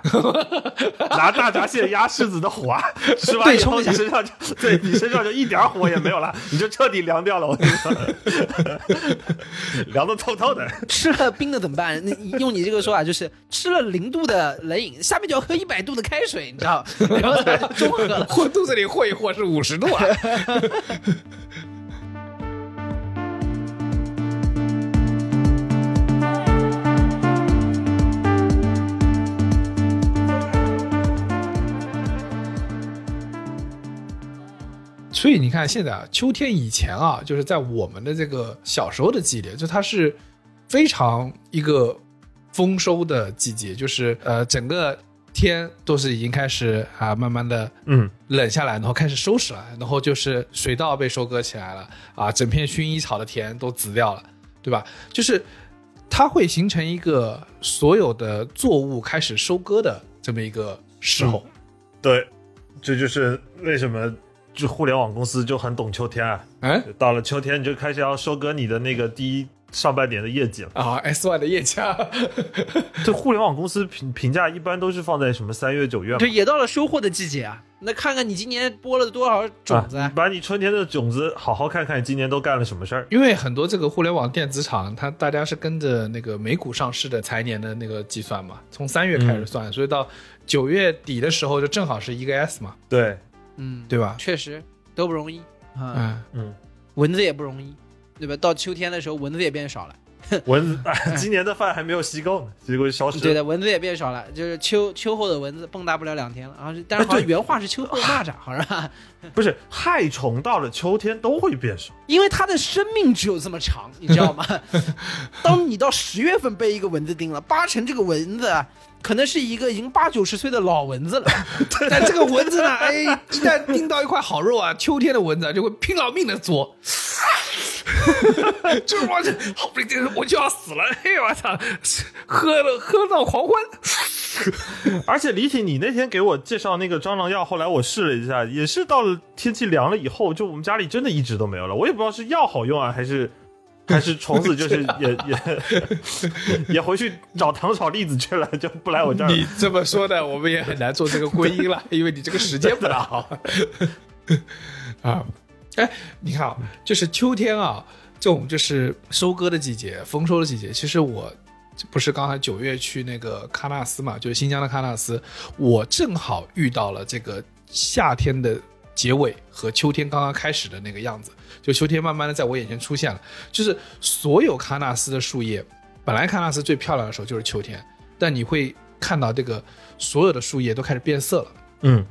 [LAUGHS] 拿大闸蟹压柿子的火啊，吃完以后你身上就对你身上就一点火也没有了，你就彻底凉掉了。我跟你说，凉的透透的。吃了冰的怎么办？用你这个说法，就是吃了零度的冷饮，下面就要喝一百度的开水，你知道？然后中和了。和肚子里和一和是五十度啊。[LAUGHS] 所以你看现在啊，秋天以前啊，就是在我们的这个小时候的季节，就它是非常一个丰收的季节，就是呃整个天都是已经开始啊慢慢的嗯，冷下来，然后开始收拾了，然后就是水稻被收割起来了啊，整片薰衣草的田都紫掉了，对吧？就是它会形成一个所有的作物开始收割的这么一个时候。对，这就是为什么就互联网公司就很懂秋天啊。嗯到了秋天，你就开始要收割你的那个第一上半年的业绩了。啊，S Y 的业绩啊，[LAUGHS] 这互联网公司评评价一般都是放在什么三月九月嘛对，。也到了收获的季节啊。那看看你今年播了多少种子啊，把你春天的种子好好看看，你今年都干了什么事儿。因为很多这个互联网电子厂，它大家是跟着那个美股上市的财年的那个计算嘛，从三月开始算，所以到九月底的时候就正好是一个 S 嘛，对，嗯，对吧？确实都不容易啊。嗯，嗯，蚊子也不容易，对吧？到秋天的时候，蚊子也变少了。[LAUGHS] 蚊子，哎今年的饭还没有吸够呢，[LAUGHS] 结果就消失了。对的，蚊子也变少了，就是秋秋后的蚊子蹦跶不了两天了。然后，但是好像原话是秋后蚂蚱，好像吧？[LAUGHS] 不是害虫到了秋天都会变少。因为它的生命只有这么长，你知道吗？当你到十月份被一个蚊子叮了，八成这个蚊子啊可能是一个已经八九十岁的老蚊子了。[LAUGHS] 但这个蚊子呢，[LAUGHS] 哎，一旦叮到一块好肉啊，秋天的蚊子啊就会拼老命的作。[LAUGHS] 就是我这好不容易我就要死了，嘿，我操，喝了喝到狂欢，而且李挺，你那天给我介绍那个蟑螂药，后来我试了一下，也是到了天气凉了以后，就我们家里真的一直都没有了。我也不知道是药好用啊，还是还是虫子就是 [LAUGHS] 也也 [LAUGHS] 也回去找糖炒栗子去了，就不来我这儿。你这么说的，我们也很难做这个归因了，[LAUGHS] 因为你这个时间不大好啊。哎，你看啊，就是秋天啊，这种就是收割的季节、丰收的季节。其实我不是刚才九月去那个喀纳斯嘛，就是新疆的喀纳斯，我正好遇到了这个夏天的结尾和秋天刚刚开始的那个样子，就秋天慢慢的在我眼前出现了，就是所有喀纳斯的树叶，本来喀纳斯最漂亮的时候就是秋天，但你会看到这个所有的树叶都开始变色了。嗯，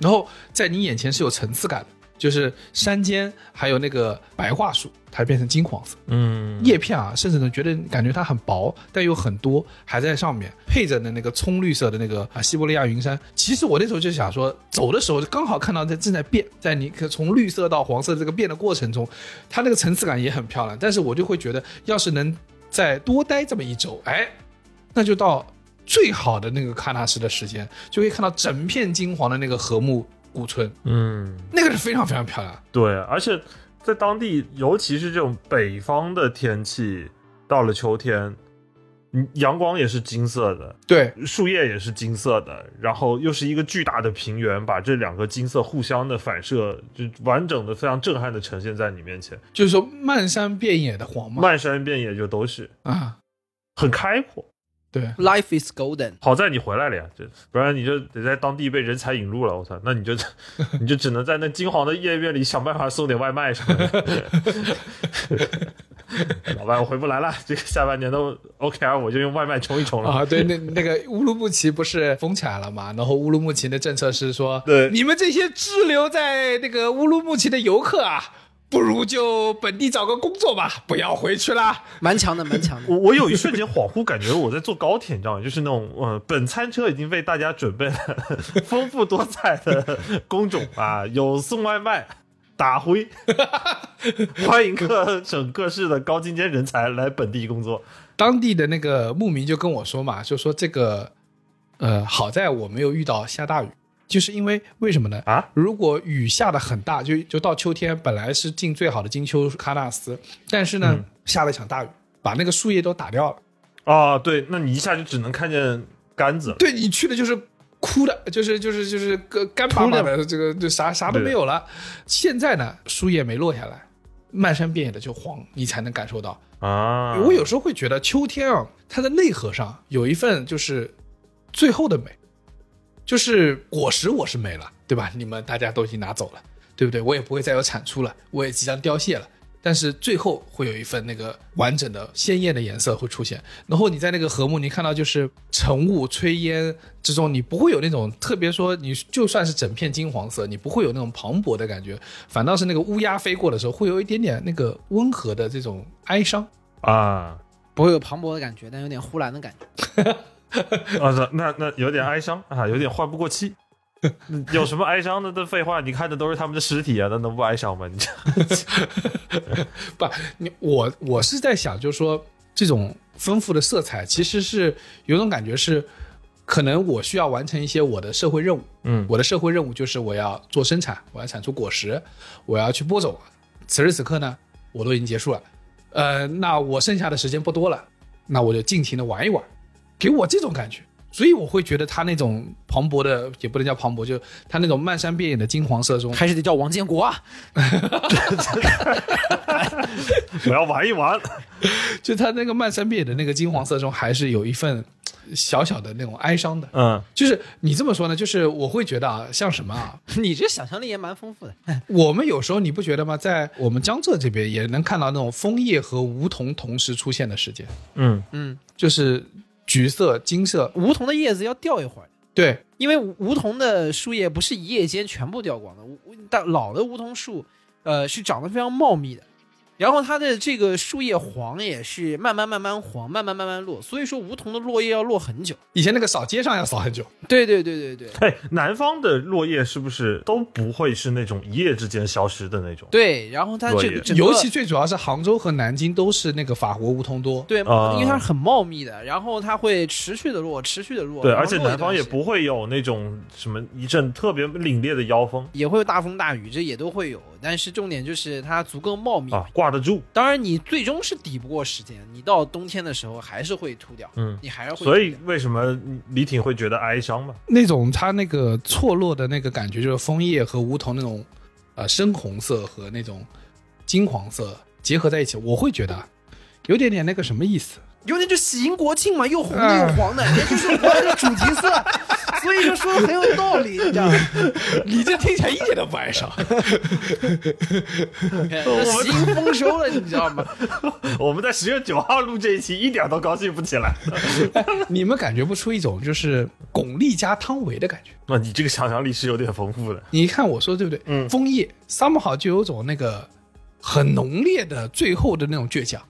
然后在你眼前是有层次感的，就是山间还有那个白桦树，它变成金黄色，嗯，叶片啊，甚至能觉得感觉它很薄，但又很多还在上面，配着的那个葱绿色的那个啊西伯利亚云杉。其实我那时候就想说，走的时候刚好看到在正在变，在你可从绿色到黄色这个变的过程中，它那个层次感也很漂亮。但是我就会觉得，要是能再多待这么一周，哎，那就到最好的那个喀纳斯的时间，就可以看到整片金黄的那个禾木古村，嗯，那个是非常非常漂亮。对，而且在当地，尤其是这种北方的天气，到了秋天，嗯阳光也是金色的，对，树叶也是金色的，然后又是一个巨大的平原，把这两个金色互相的反射，就完整的、非常震撼的呈现在你面前，就是说漫山遍野的黄嘛，漫山遍野就都是。啊，很开阔。对，Life is golden。好在你回来了呀，这不然你就得在当地被人才引入了。我操，那你就 [LAUGHS] 你就只能在那金黄的叶面里想办法送点外卖什么的。[LAUGHS] 老板，我回不来了，这个下半年都 OKR，我就用外卖冲一冲了。啊，对，那那个乌鲁木齐不是封起来了嘛？然后乌鲁木齐的政策是说，对你们这些滞留在那个乌鲁木齐的游客啊，不如就本地找个工作吧，不要回去啦。蛮强的，蛮强的。我我有一瞬间恍惚感觉我在坐高铁，你知道吗？就是那种呃，本餐车已经为大家准备了丰富多彩的工种啊，[LAUGHS] 有送外卖、打灰，[LAUGHS] 欢迎各省各市的高精尖人才来本地工作。当地的那个牧民就跟我说嘛，就说这个，呃，好在我没有遇到下大雨，就是因为为什么呢？啊，如果雨下的很大，就就到秋天，本来是进最好的金秋喀纳斯，但是呢，嗯下了一场大雨，把那个树叶都打掉了。啊，对，那你一下就只能看见杆子了。对你去的就是枯的，就是就是就是个干巴巴的，这个就啥啥都没有了。现在呢，树叶没落下来，漫山遍野的就黄，你才能感受到。啊，我有时候会觉得秋天啊，它的内核上有一份就是最后的美，就是果实我是没了，对吧？你们大家都已经拿走了，对不对？我也不会再有产出了，我也即将凋谢了。但是最后会有一份那个完整的鲜艳的颜色会出现。然后你在那个禾木，你看到就是晨雾炊烟之中，你不会有那种特别说，你就算是整片金黄色，你不会有那种磅礴的感觉，反倒是那个乌鸦飞过的时候，会有一点点那个温和的这种哀伤。啊不会有磅礴的感觉，但有点呼兰的感觉。[LAUGHS] 啊，那那那有点哀伤啊，有点换不过气。有什么哀伤的的废话？你看的都是他们的尸体啊，那能不哀伤吗？你这 [LAUGHS] [LAUGHS] 不，你我我是在想，就是说这种丰富的色彩，其实是有种感觉是，可能我需要完成一些我的社会任务。嗯我的社会任务就是我要做生产，我要产出果实，我要去播种。此时此刻呢，我都已经结束了，呃，那我剩下的时间不多了，那我就尽情的玩一玩，给我这种感觉。所以我会觉得他那种磅礴的，也不能叫磅礴，就他那种漫山遍野的金黄色中，还是得叫王建国啊！[LAUGHS] [LAUGHS] 我要玩一玩。就他那个漫山遍野的那个金黄色中，还是有一份小小的那种哀伤的。嗯，就是你这么说呢，就是我会觉得啊，像什么啊，[LAUGHS] 你这想象力也蛮丰富的。我们有时候你不觉得吗？在我们江浙这边也能看到那种枫叶和梧桐同时出现的时间，嗯，嗯，就是橘色、金色，梧桐的叶子要掉一会儿，对，因为梧梧桐的树叶不是一夜间全部掉光的，梧但老的梧桐树，呃，是长得非常茂密的。然后它的这个树叶黄也是慢慢慢慢黄，慢慢慢慢落，所以说梧桐的落叶要落很久。以前那个扫街上要扫很久，对对对对对哎，南方的落叶是不是都不会是那种一夜之间消失的那种？对，然后它这个个尤其最主要是杭州和南京都是那个法国梧桐多，对，啊因为它是很茂密的，然后它会持续的落，持续的落。对，而且南方也不会有那种什么一阵特别凛冽的妖风也会有大风大雨，这也都会有。但是重点就是它足够茂密。啊，挂得住。当然，你最终是抵不过时间，你到冬天的时候还是会秃掉，嗯，你还是会秃。所以为什么李挺会觉得哀伤嘛？那种他那个错落的那个感觉，就是枫叶和梧桐那种呃深红色和那种金黄色结合在一起，我会觉得啊有点点那个什么意思。有点就喜迎国庆嘛，又红又黄的，也就是我的主题色，所以就说的很有道理，你知道吗？[LAUGHS] 你这听起来一点都不哀伤。喜迎丰收了，你知道吗？[LAUGHS] 我们在十月九号录这一期，一点都高兴不起来。[LAUGHS] 你们感觉不出一种就是巩俐加汤唯的感觉？那你这个想象力是有点丰富的。你看我说对不对？嗯枫叶 somehow 就有种那个很浓烈的最后的那种倔强，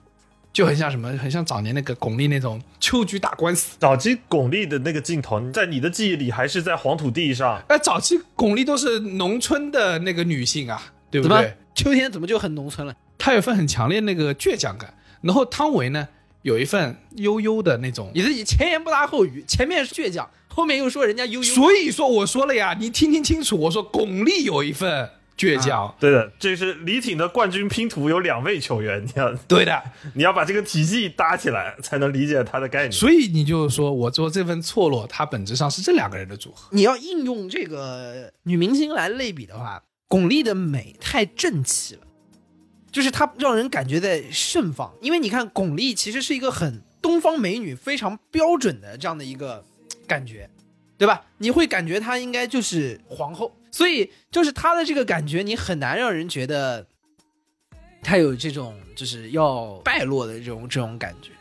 就很像什么，很像早年那个巩俐那种秋菊打官司。早期巩俐的那个镜头，在你的记忆里还是在黄土地上，哎，早期巩俐都是农村的那个女性啊，对不怎么对？秋天怎么就很农村了？她有一份很强烈那个倔强感，然后汤唯呢有一份悠悠的那种。你自己前言不搭后语，前面是倔强，后面又说人家悠悠。所以说我说了呀，你听听清楚，我说巩俐有一份倔强，对的，这是李挺的冠军拼图有两位球员，你要 [LAUGHS] 对的。[LAUGHS] 你要把这个体系搭起来，才能理解他的概念。所以你就说我做这份错落，它本质上是这两个人的组合。你要应用这个女明星来类比的话，巩俐的美太正气了，就是她让人感觉在盛放。因为你看，巩俐其实是一个很东方美女非常标准的这样的一个感觉，对吧？你会感觉她应该就是皇后，所以就是她的这个感觉，你很难让人觉得她有这种就是要败落的这种这种感觉。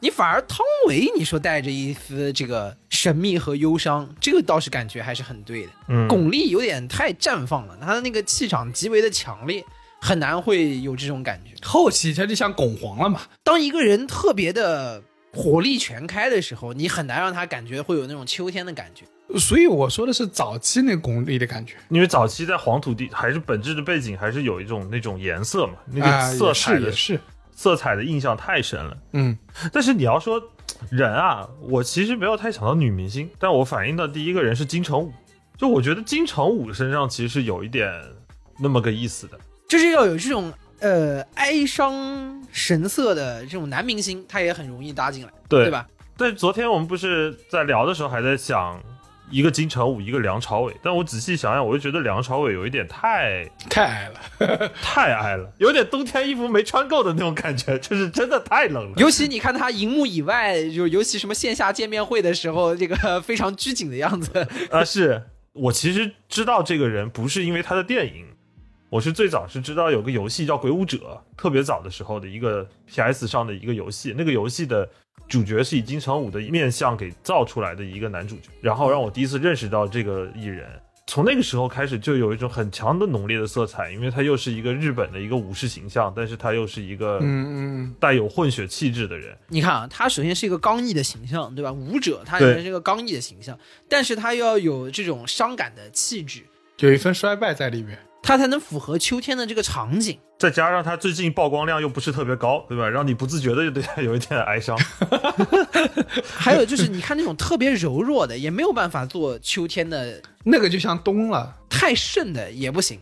你反而汤唯，你说带着一丝这个神秘和忧伤，这个倒是感觉还是很对的。嗯，巩俐有点太绽放了，她的那个气场极为的强烈，很难会有这种感觉。后期她就像巩皇了嘛，当一个人特别的火力全开的时候，你很难让他感觉会有那种秋天的感觉。所以我说的是早期那巩俐的感觉。因为早期在黄土地，还是本质的背景，还是有一种那种颜色嘛，那啊个色彩的、也是也是，色彩的印象太深了。嗯，但是你要说人啊，我其实没有太想到女明星，但我反映到第一个人是金城武。就我觉得金城武身上其实是有一点那么个意思的。就是要有这种呃哀伤神色的这种男明星，他也很容易搭进来，对对吧？但昨天我们不是在聊的时候还在想一个金城武，一个梁朝伟，但我仔细想想，我就觉得梁朝伟有一点太太矮了。[LAUGHS] 太矮了，有点冬天衣服没穿够的那种感觉，就是真的太冷了。尤其你看他荧幕以外，就尤其什么线下见面会的时候，这个非常拘谨的样子。啊，是我其实知道这个人不是因为他的电影，我是最早是知道有个游戏叫《鬼武者》，特别早的时候的一个 PS 上的一个游戏，那个游戏的主角是以金城武的面相给造出来的一个男主角，然后让我第一次认识到这个艺人。从那个时候开始，就有一种很强的浓烈的色彩，因为他又是一个日本的一个武士形象，但是他又是一个嗯嗯带有混血气质的人。你看啊，他首先是一个刚毅的形象，对吧？武者他对首先是一个刚毅的形象，但是他又要有这种伤感的气质，有一份衰败在里面。他才能符合秋天的这个场景。再加上它最近曝光量又不是特别高，对吧？让你不自觉的就对他有一点哀伤。[LAUGHS] 还有就是，你看那种特别柔弱的，也没有办法做秋天的 [LAUGHS] 那个就像冬了，太盛的也不行。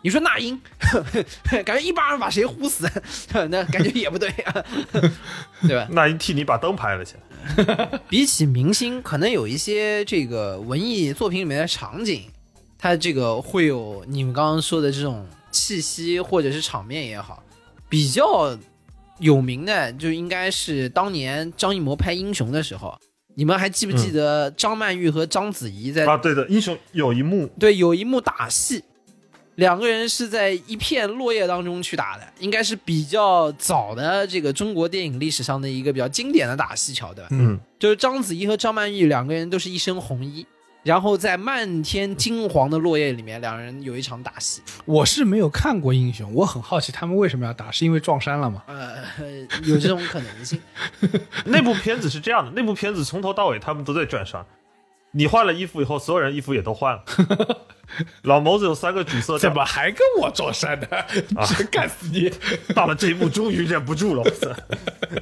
你说那英，[LAUGHS] 感觉一巴掌把谁呼死，那感觉也不对啊，对吧？那英替你把灯拍了起来。比起明星，可能有一些这个文艺作品里面的场景，它这个会有你们刚刚说的这种气息或者是场面也好，比较有名的就应该是当年张艺谋拍《英雄》的时候，你们还记不记得张曼玉和章子怡在、啊，对的，英雄有一幕对有一幕打戏，两个人是在一片落叶当中去打的，应该是比较早的这个中国电影历史上的一个比较经典的打戏桥段。嗯，就是章子怡和张曼玉两个人都是一身红衣，然后在漫天金黄的落叶里面，两人有一场打戏。我是没有看过英雄，我很好奇他们为什么要打，是因为撞衫了吗？呃，有这种可能性。[LAUGHS] 那部片子是这样的，那部片子从头到尾他们都在转衫。你换了衣服以后，所有人衣服也都换了。[LAUGHS] 老谋子有三个主色调，怎么还跟我撞衫呢？真干死你！[LAUGHS] 到了这一步终于忍不住了，我操！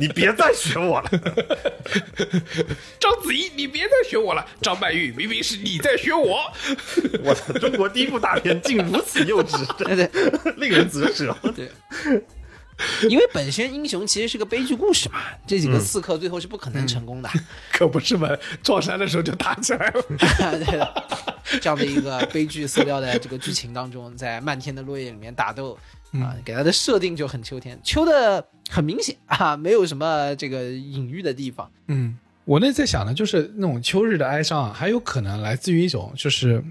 你别再学我了。章子怡，你别再学我了。张曼玉，明明是你在学我。我操！中国第一部大片竟如此幼稚，[LAUGHS] 对对令人啧舌。对，[LAUGHS] 因为本身英雄其实是个悲剧故事嘛，这几个刺客最后是不可能成功的。[LAUGHS] 可不是嘛，撞衫的时候就打起来了。[LAUGHS] 对的，这样的一个悲剧色调的这个剧情当中，在漫天的落叶里面打斗啊，给他的设定就很秋天，秋的很明显啊，没有什么这个隐喻的地方。嗯，我那在想呢，就是那种秋日的哀伤啊，还有可能来自于一种就是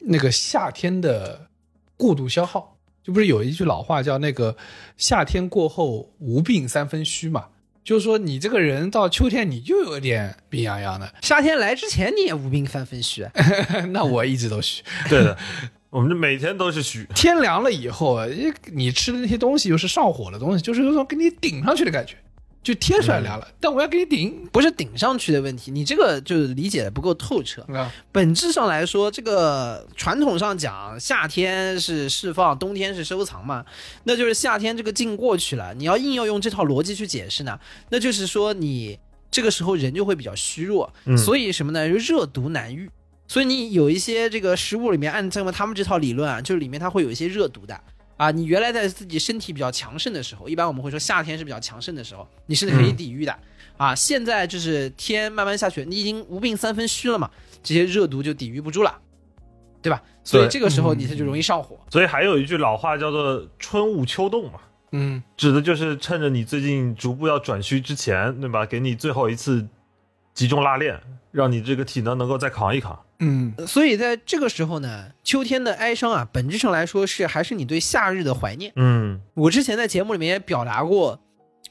那个夏天的过度消耗。就不是有一句老话叫那个“夏天过后无病三分虚”嘛？就是说你这个人到秋天你就有点病殃殃的。夏天来之前你也无病三分虚啊，[LAUGHS] 那我一直都虚。[LAUGHS] 对的，我们这每天都是虚。天凉了以后，诶你吃的那些东西又是上火的东西，就是有种给你顶上去的感觉。就贴出来凉了，但我要给你顶不是顶上去的问题，你这个就是理解的不够透彻。啊。本质上来说，这个传统上讲，夏天是释放，冬天是收藏嘛，那就是夏天这个劲过去了，你要硬要用这套逻辑去解释呢，那就是说你这个时候人就会比较虚弱，嗯所以什么呢？热毒难愈。所以你有一些这个食物里面，按照他们这套理论啊，就是里面它会有一些热毒的啊。你原来在自己身体比较强盛的时候，一般我们会说夏天是比较强盛的时候，你是可以抵御的、啊。现在就是天慢慢下雪，你已经无病三分虚了嘛，这些热毒就抵御不住了，对吧？所以这个时候你它就容易上火。所以还有一句老话叫做“春捂秋冻”嘛，嗯，指的就是趁着你最近逐步要转虚之前，对吧？给你最后一次集中拉练，让你这个体能能够再扛一扛。嗯所以在这个时候呢，秋天的哀伤啊，本质上来说是还是你对夏日的怀念。嗯，我之前在节目里面也表达过，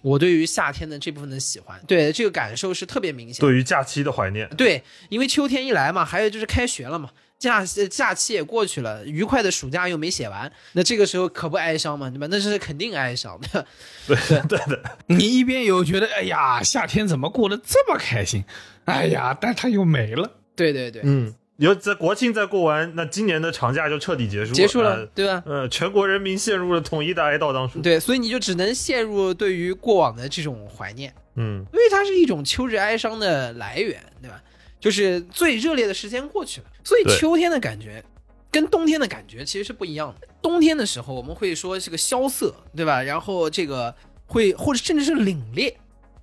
我对于夏天的这部分的喜欢，对这个感受是特别明显。对于假期的怀念。对，因为秋天一来嘛，还有就是开学了嘛，假假期也过去了，愉快的暑假又没写完，那这个时候可不哀伤嘛，对吧？那是肯定哀伤的。对对的，你一边有觉得哎呀夏天怎么过得这么开心，哎呀，但它又没了。对对对，嗯，有在国庆再过完，那今年的长假就彻底结束了，结束了，呃对吧？呃，全国人民陷入了统一的哀悼当中。对，所以你就只能陷入对于过往的这种怀念，嗯，因为它是一种秋日哀伤的来源，对吧？就是最热烈的时间过去了，所以秋天的感觉跟冬天的感觉其实是不一样的。冬天的时候我们会说是个萧瑟，对吧？然后这个会或者甚至是凛冽，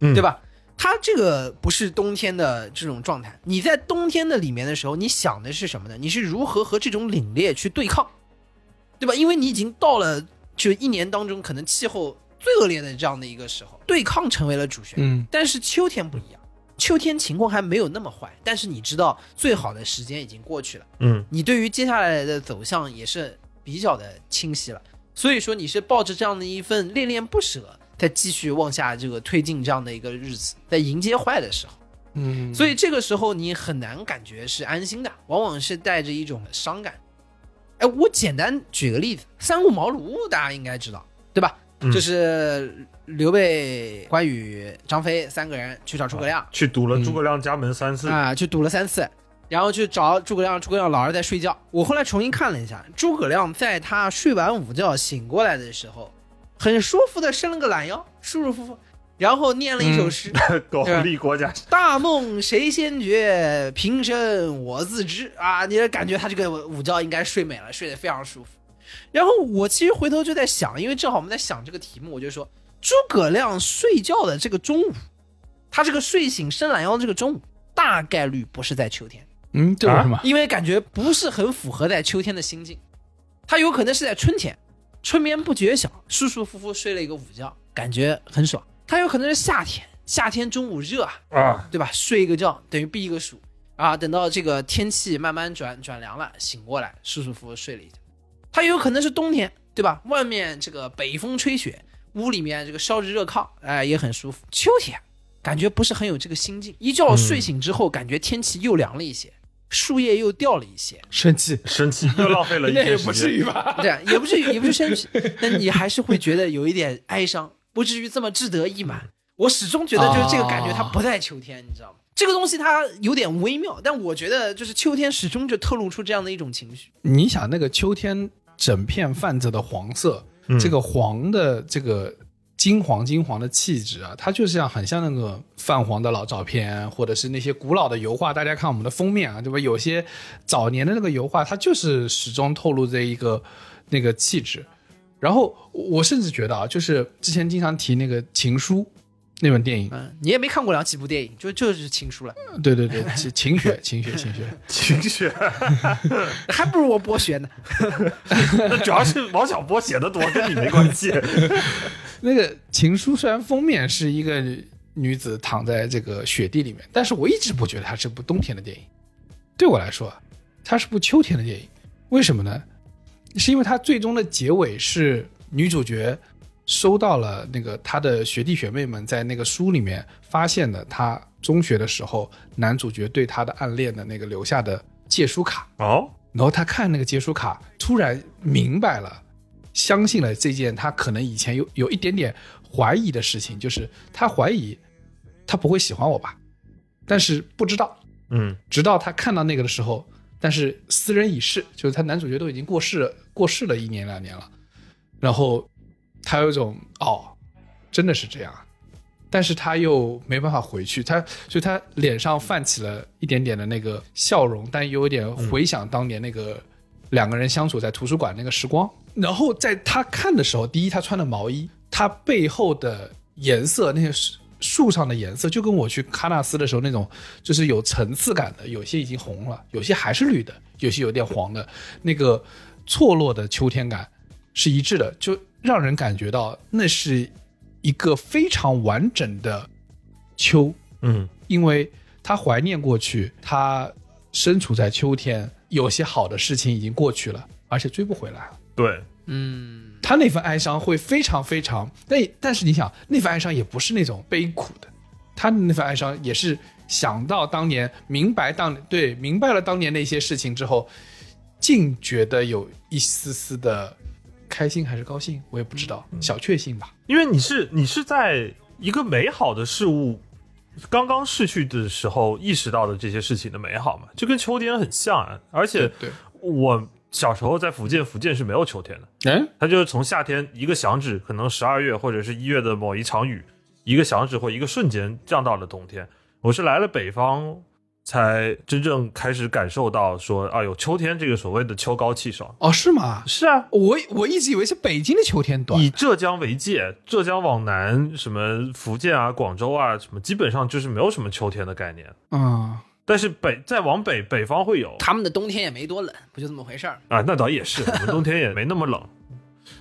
嗯对吧？它这个不是冬天的这种状态。你在冬天的里面的时候，你想的是什么呢？你是如何和这种凛冽去对抗，对吧？因为你已经到了就一年当中可能气候最恶劣的这样的一个时候，对抗成为了主旋律。嗯但是秋天不一样，秋天情况还没有那么坏，但是你知道最好的时间已经过去了，嗯，你对于接下来的走向也是比较的清晰了。所以说你是抱着这样的一份恋恋不舍，在继续往下这个推进这样的一个日子，在迎接坏的时候。嗯，所以这个时候你很难感觉是安心的，往往是带着一种伤感。哎，我简单举个例子，三顾茅庐大家应该知道，对吧？嗯就是刘备、关羽、张飞三个人去找诸葛亮去堵了诸葛亮家门三次，啊，去堵了三次，然后去找诸葛亮，诸葛亮老是在睡觉。我后来重新看了一下，诸葛亮在他睡完午觉醒过来的时候，很舒服的伸了个懒腰，舒舒服服，然后念了一首诗。[LAUGHS] 苟利国家。大梦谁先觉，平生我自知啊！你感觉他这个午觉应该睡美了，睡得非常舒服。然后我其实回头就在想，因为正好我们在想这个题目，我就说诸葛亮睡觉的这个中午，他这个睡醒伸懒腰的这个中午，大概率不是在秋天，嗯，这为什么？因为感觉不是很符合在秋天的心境，他有可能是在春天，春眠不觉晓，舒舒服服睡了一个午觉，感觉很爽。他有可能是夏天，夏天中午热啊，啊，对吧？睡一个觉等于避一个暑啊，等到这个天气慢慢转转凉了，醒过来舒舒服服睡了一觉。它有可能是冬天，对吧？外面这个北风吹雪，屋里面这个烧着热炕，哎，也很舒服。秋天感觉不是很有这个心境，一觉睡醒之后，感觉天气又凉了一些，树叶又掉了一些，生气，生气又浪费了一那 [LAUGHS] 也天时间。不至于吧？[LAUGHS] 对，也不至于，也不是生气，但你还是会觉得有一点哀伤，不至于这么志得意满。我始终觉得就是这个感觉，它不在秋天，你知道吗？这个东西它有点微妙，但我觉得就是秋天始终就透露出这样的一种情绪。你想那个秋天整片泛着的黄色，嗯这个黄的这个金黄金黄的气质啊，它就像很像那个泛黄的老照片，或者是那些古老的油画。大家看我们的封面啊，对吧？有些早年的那个油画，它就是始终透露着一个那个气质。然后我甚至觉得啊，就是之前经常提那个《情书》那本电影，嗯，你也没看过两几部电影，就就是情书了，对对对，[LAUGHS] 情情雪情雪情雪，情雪，[LAUGHS] 还不如我博学呢。那 [LAUGHS] 主要是王小波写的多，跟你没关系。那个情书虽然封面是一个女子躺在这个雪地里面，但是我一直不觉得它是部冬天的电影。对我来说啊，它是部秋天的电影。为什么呢？是因为它最终的结尾是女主角收到了那个他的学弟学妹们在那个书里面发现的，他中学的时候男主角对他的暗恋的那个留下的借书卡。哦，然后他看那个借书卡，突然明白了，相信了这件他可能以前有有一点点怀疑的事情，就是他怀疑他不会喜欢我吧，但是不知道，嗯，直到他看到那个的时候，但是斯人已逝，就是他男主角都已经过世了，过世了一年两年了，然后他有一种哦，真的是这样，但是他又没办法回去，他所以他脸上泛起了一点点的那个笑容，但又有点回想当年那个两个人相处在图书馆那个时光。然后在他看的时候，第一他穿的毛衣，他背后的颜色那些树上的颜色，就跟我去喀纳斯的时候那种，就是有层次感的，有些已经红了，有些还是绿的，有些有点黄的，那个错落的秋天感是一致的，就让人感觉到那是一个非常完整的秋，嗯，因为他怀念过去，他身处在秋天，有些好的事情已经过去了，而且追不回来了。对，嗯，他那份哀伤会非常非常，但但是你想，那份哀伤也不是那种悲苦的，他的那份哀伤也是想到当年，明白当对明白了当年那些事情之后，竟觉得有一丝丝的开心还是高兴，我也不知道，小确幸吧。因为你是你是在一个美好的事物刚刚逝去的时候意识到的这些事情的美好嘛，就跟秋天很像啊。而且对，我小时候在福建，福建是没有秋天的，嗯，它就是从夏天一个响指，可能十二月或者是一月的某一场雨，一个响指或一个瞬间降到了冬天。我是来了北方，才真正开始感受到说啊，有秋天这个所谓的秋高气爽。哦，是吗？是啊，我我一直以为是北京的秋天短以浙江为界，浙江往南，什么福建啊、广州啊，什么基本上就是没有什么秋天的概念。嗯，但是北再往北，北方会有他们的冬天也没多冷，不就这么回事儿？啊，那倒也是，[LAUGHS] 我们冬天也没那么冷。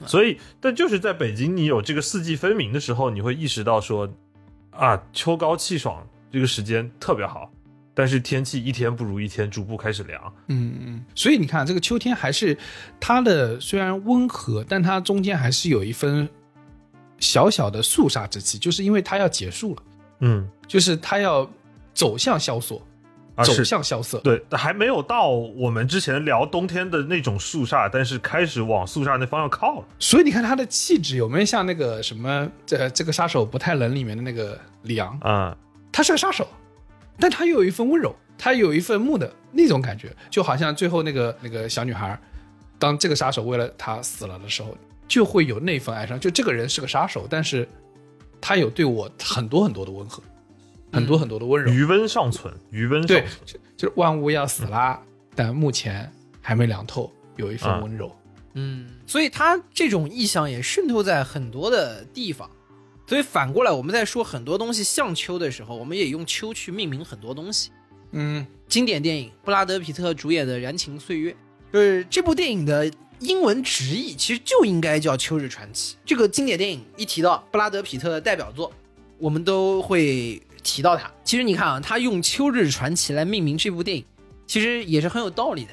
所以，但就是在北京，你有这个四季分明的时候，你会意识到说，啊，秋高气爽这个时间特别好。但是天气一天不如一天，逐步开始凉。嗯嗯，所以你看，这个秋天还是它的虽然温和，但它中间还是有一分小小的肃杀之气，就是因为它要结束了，嗯，就是它要走向萧索，走向萧瑟。对，还没有到我们之前聊冬天的那种肃杀，但是开始往肃杀那方向靠了。所以你看它的气质有没有像那个什么这这个杀手不太冷里面的那个里昂？啊、他是个杀手，但他又有一份温柔，他有一份木的那种感觉，就好像最后那个那个小女孩，当这个杀手为了她死了的时候，就会有那份哀伤。就这个人是个杀手，但是他有对我很多很多的温和，很多很多的温柔。余温尚存，余温尚对存。，就就是万物要死啦，但目前还没凉透，有一份啊温柔。嗯，所以他这种意象也渗透在很多的地方。所以反过来，我们在说很多东西像秋的时候，我们也用秋去命名很多东西。嗯经典电影布拉德皮特主演的《燃情岁月》，就是这部电影的英文直译其实就应该叫《秋日传奇》。这个经典电影一提到布拉德皮特的代表作，我们都会提到它。其实你看啊，他用《秋日传奇》来命名这部电影，其实也是很有道理的。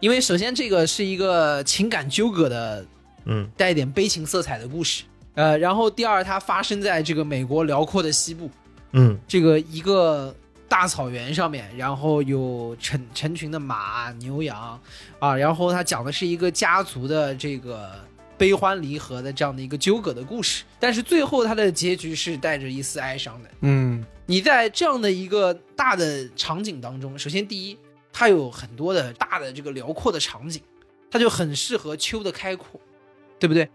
因为首先这个是一个情感纠葛的嗯带一点悲情色彩的故事。呃，然后第二，它发生在这个美国辽阔的西部，嗯这个一个大草原上面，然后有成成群的马、牛羊啊，然后它讲的是一个家族的这个悲欢离合的这样的一个纠葛的故事，但是最后它的结局是带着一丝哀伤的。嗯你在这样的一个大的场景当中，首先第一，它有很多的大的这个辽阔的场景，它就很适合秋的开阔，对不对？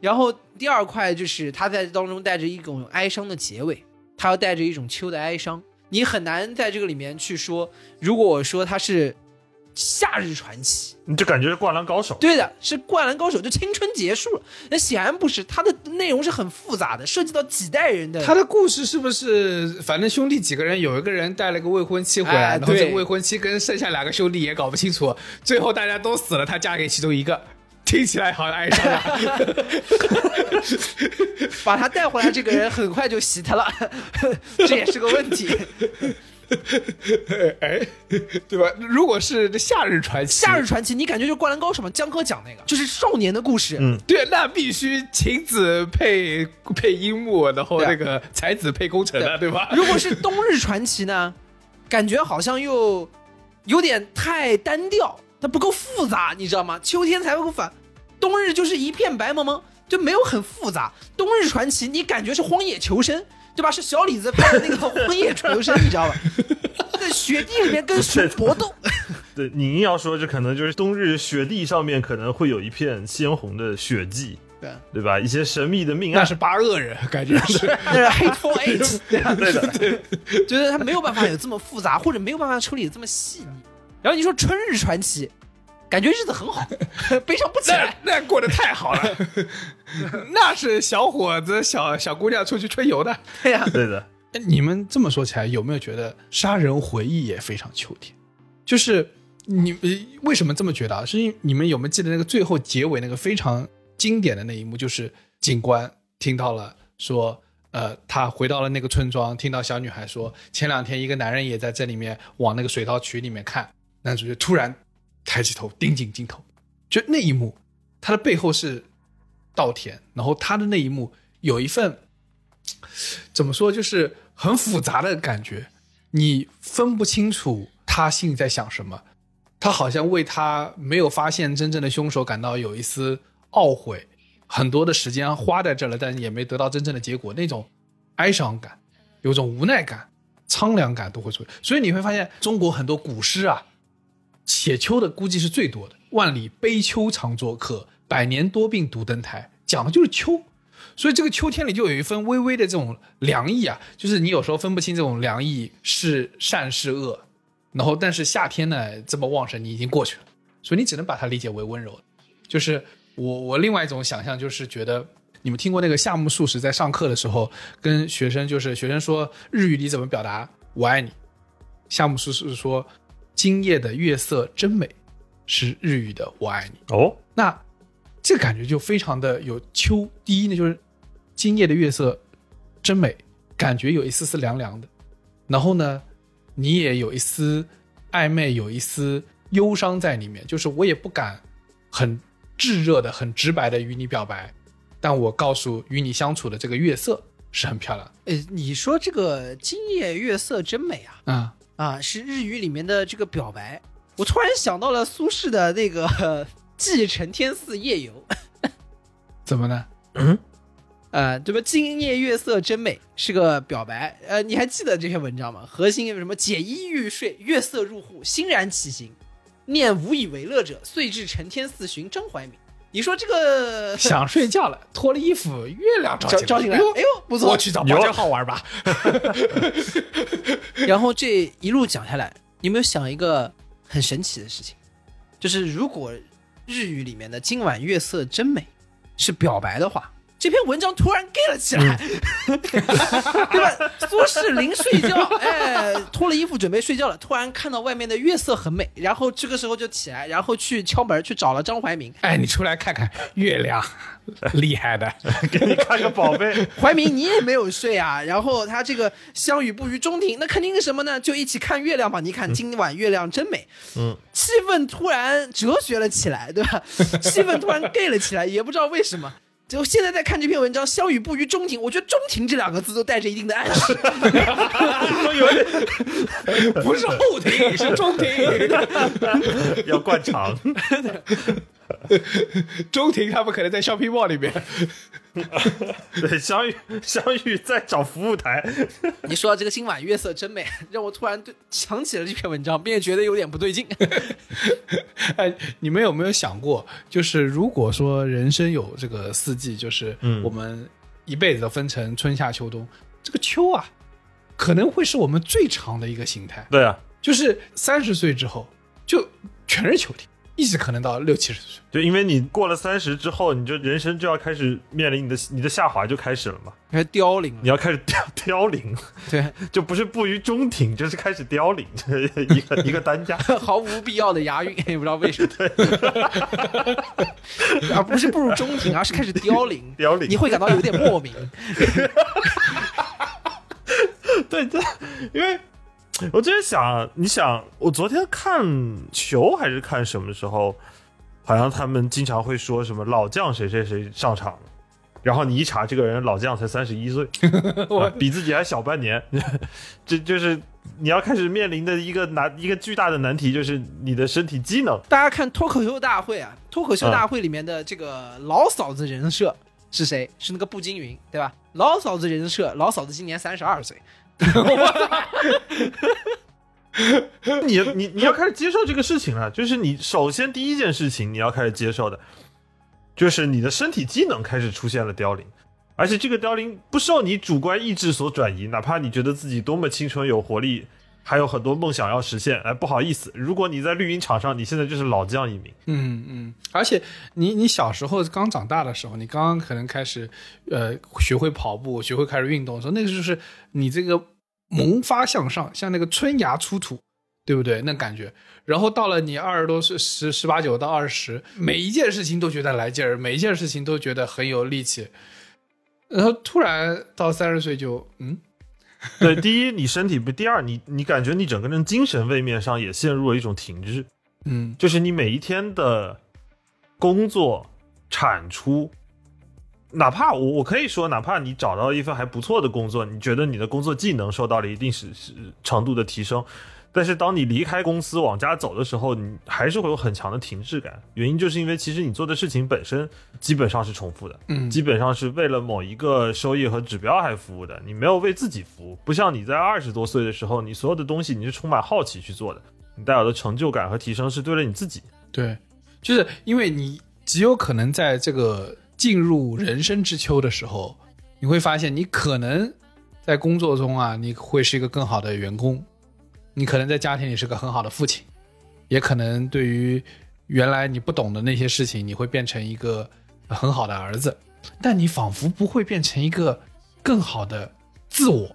然后第二块就是他在当中带着一种哀伤的结尾，他要带着一种秋的哀伤，你很难在这个里面去说，如果我说他是夏日传奇，你就感觉是灌篮高手。对的，是灌篮高手，就青春结束了。那显然不是，他的内容是很复杂的，涉及到几代人的。他的故事是不是反正兄弟几个人有一个人带了个未婚妻回来，哎然后这未婚妻跟剩下两个兄弟也搞不清楚，最后大家都死了，她嫁给其中一个，听起来好像爱上了。[LAUGHS] 把他带回来，这个人很快就洗他了，[LAUGHS] 这也是个问题。[LAUGHS] 哎，对吧？如果是夏日传奇，夏日传奇，你感觉就《灌篮高手》嘛？江科讲那个，就是少年的故事。嗯对，那必须晴子配配樱木，然后那个才子配宫城的，对吧？如果是冬日传奇呢，感觉好像又有点太单调，它不够复杂，你知道吗？秋天才会反，冬日就是一片白茫茫，就没有很复杂。冬日传奇，你感觉是荒野求生，对吧？是小李子拍的那个荒野求生，[LAUGHS] 你知道吧？在雪地里面跟熊搏斗。[LAUGHS] 对你硬要说，这可能就是冬日雪地上面可能会有一片鲜红的血迹，对啊对吧？一些神秘的命案那是八恶人，感觉是。那是 Hateful Eight，对啊，对的，觉得 [LAUGHS] 他没有办法有这么复杂，或者没有办法处理的这么细腻。然后你说春日传奇，感觉日子很好，[LAUGHS] 悲伤不起来。那过得太好了，[LAUGHS] 那是小伙子、小小姑娘出去春游的。对呀、对的。哎你们这么说起来，有没有觉得《杀人回忆》也非常秋天？就是你呃为什么这么觉得啊？是因为你们有没有记得那个最后结尾那个非常经典的那一幕，就是警官听到了说，呃，他回到了那个村庄，听到小女孩说，前两天一个男人也在这里面往那个水稻渠里面看，男主角突然抬起头盯紧镜头，就那一幕，他的背后是稻田，然后他的那一幕有一份怎么说，就是很复杂的感觉，你分不清楚他心里在想什么。他好像为他没有发现真正的凶手感到有一丝懊悔，很多的时间花在这了，但也没得到真正的结果，那种哀伤感，有种无奈感、苍凉感都会出现。所以你会发现，中国很多古诗啊，写秋的估计是最多的，“万里悲秋常作客，百年多病独登台”，讲的就是秋。所以这个秋天里就有一份微微的这种凉意啊，就是你有时候分不清这种凉意是善是恶，然后但是夏天呢这么旺盛，你已经过去了，所以你只能把它理解为温柔。就是我我另外一种想象就是觉得，你们听过那个夏目漱石在上课的时候跟学生就是学生说日语里怎么表达我爱你，夏目漱石说今夜的月色真美，是日语的我爱你。哦，那这感觉就非常的有秋。第一呢，就是今夜的月色真美，感觉有一丝丝凉凉的。然后呢，你也有一丝暧昧，有一丝忧伤在里面。就是我也不敢很炙热的、很直白的与你表白，但我告诉与你相处的这个月色是很漂亮的。呃，你说这个今夜月色真美啊啊、啊，是日语里面的这个表白。我突然想到了苏轼的那个《寄承天寺夜游 [LAUGHS]》，怎么呢？呃，对吧？今夜月色真美是个表白。呃，你还记得这篇文章吗？核心什么？解衣欲睡，月色入户，欣然起行，念无以为乐者，遂至承天寺寻张怀民。你说这个 [LAUGHS] 想睡觉了，脱了衣服，月亮照进来，照照进来，哟哎呦不错我。去找保健号玩吧。[LAUGHS] 然后这一路讲下来，你有没有想一个很神奇的事情？就是如果日语里面的“今晚月色真美”是表白的话，这篇文章突然 gay 了起来，[LAUGHS] 对吧？苏轼临睡觉，哎，脱了衣服准备睡觉了，突然看到外面的月色很美，然后这个时候就起来，然后去敲门去找了张怀民。哎，你出来看看月亮，厉害的。[LAUGHS] 给你看个宝贝，怀民，你也没有睡啊？然后他这个相与不于中庭，那肯定是什么呢？就一起看月亮吧。你看今晚月亮真美，嗯，气氛突然哲学了起来，对吧？气氛突然 gay 了起来，也不知道为什么。就现在在看这篇文章，萧雨不于中庭，我觉得“中庭”这两个字都带着一定的暗示。都有点不是后庭，是中庭。[LAUGHS] 要灌肠。[LAUGHS] [LAUGHS] 中庭他们可能在 shopping mall 里面。[LAUGHS] 对，相遇 [LAUGHS] 相遇在找服务台，你说到这个今晚月色真美，让我突然对想起了这篇文章，并且觉得有点不对劲。哎，你们有没有想过，就是如果说人生有这个四季，就是嗯。我们一辈子都分成春夏秋冬，这个秋啊，可能会是我们最长的一个形态，对啊，就是三十岁之后就全是秋天，一直可能到六七十岁。就因为你过了三十之后，你就人生就要开始面临你的你的下滑就开始了嘛，开始凋零你，要开始 [LAUGHS] 凋凋零，对，[LAUGHS] 就不是步于中庭，就是开始凋零，[LAUGHS] 一个一个单价。毫无必要的押韵，也不知道为什么。而不是步入中庭，而是开始凋零。凋零你会感到有点莫名。对对，因为 [LAUGHS] 我就是想，你想，我昨天看球还是看什么时候，好像他们经常会说什么老将谁谁谁上场。然后你一查，这个人老将才三十一岁，[LAUGHS] 啊比自己还小半年，[LAUGHS] 这就是你要开始面临的一个难一个巨大的难题，就是你的身体机能。大家看脱口秀大会啊，脱口秀大会里面的这个老嫂子人设是谁？是那个步惊云，对吧？老嫂子人设，老嫂子今年三十二岁。[LAUGHS] 你你你要开始接受这个事情了，就是你首先第一件事情你要开始接受的，就是你的身体机能开始出现了凋零，而且这个凋零不受你主观意志所转移，哪怕你觉得自己多么青春有活力，还有很多梦想要实现，哎，不好意思，如果你在绿茵场上，你现在就是老将一名，嗯嗯，而且你你小时候刚长大的时候，你刚刚可能开始呃学会跑步，学会开始运动的时候，那个就是你这个萌发向上，像那个春芽出土，对不对？那感觉。然后到了你二十多岁，十十八九到二十，每一件事情都觉得来劲儿，每一件事情都觉得很有力气。然后突然到三十岁就嗯，对，第一你身体不，第二你你感觉你整个人精神位面上也陷入了一种停滞，嗯就是你每一天的工作产出，哪怕我我可以说，哪怕你找到一份还不错的工作，你觉得你的工作技能受到了一定是是程度的提升，但是当你离开公司往家走的时候，你还是会有很强的停滞感。原因就是因为其实你做的事情本身基本上是重复的，嗯基本上是为了某一个收益和指标还服务的，你没有为自己服务。不像你在二十多岁的时候，你所有的东西你是充满好奇去做的，你带有的成就感和提升是对了你自己。对，就是因为你极有可能在这个进入人生之秋的时候，你会发现你可能在工作中啊，你会是一个更好的员工，你可能在家庭里是个很好的父亲，也可能对于原来你不懂的那些事情，你会变成一个很好的儿子，但你仿佛不会变成一个更好的自我，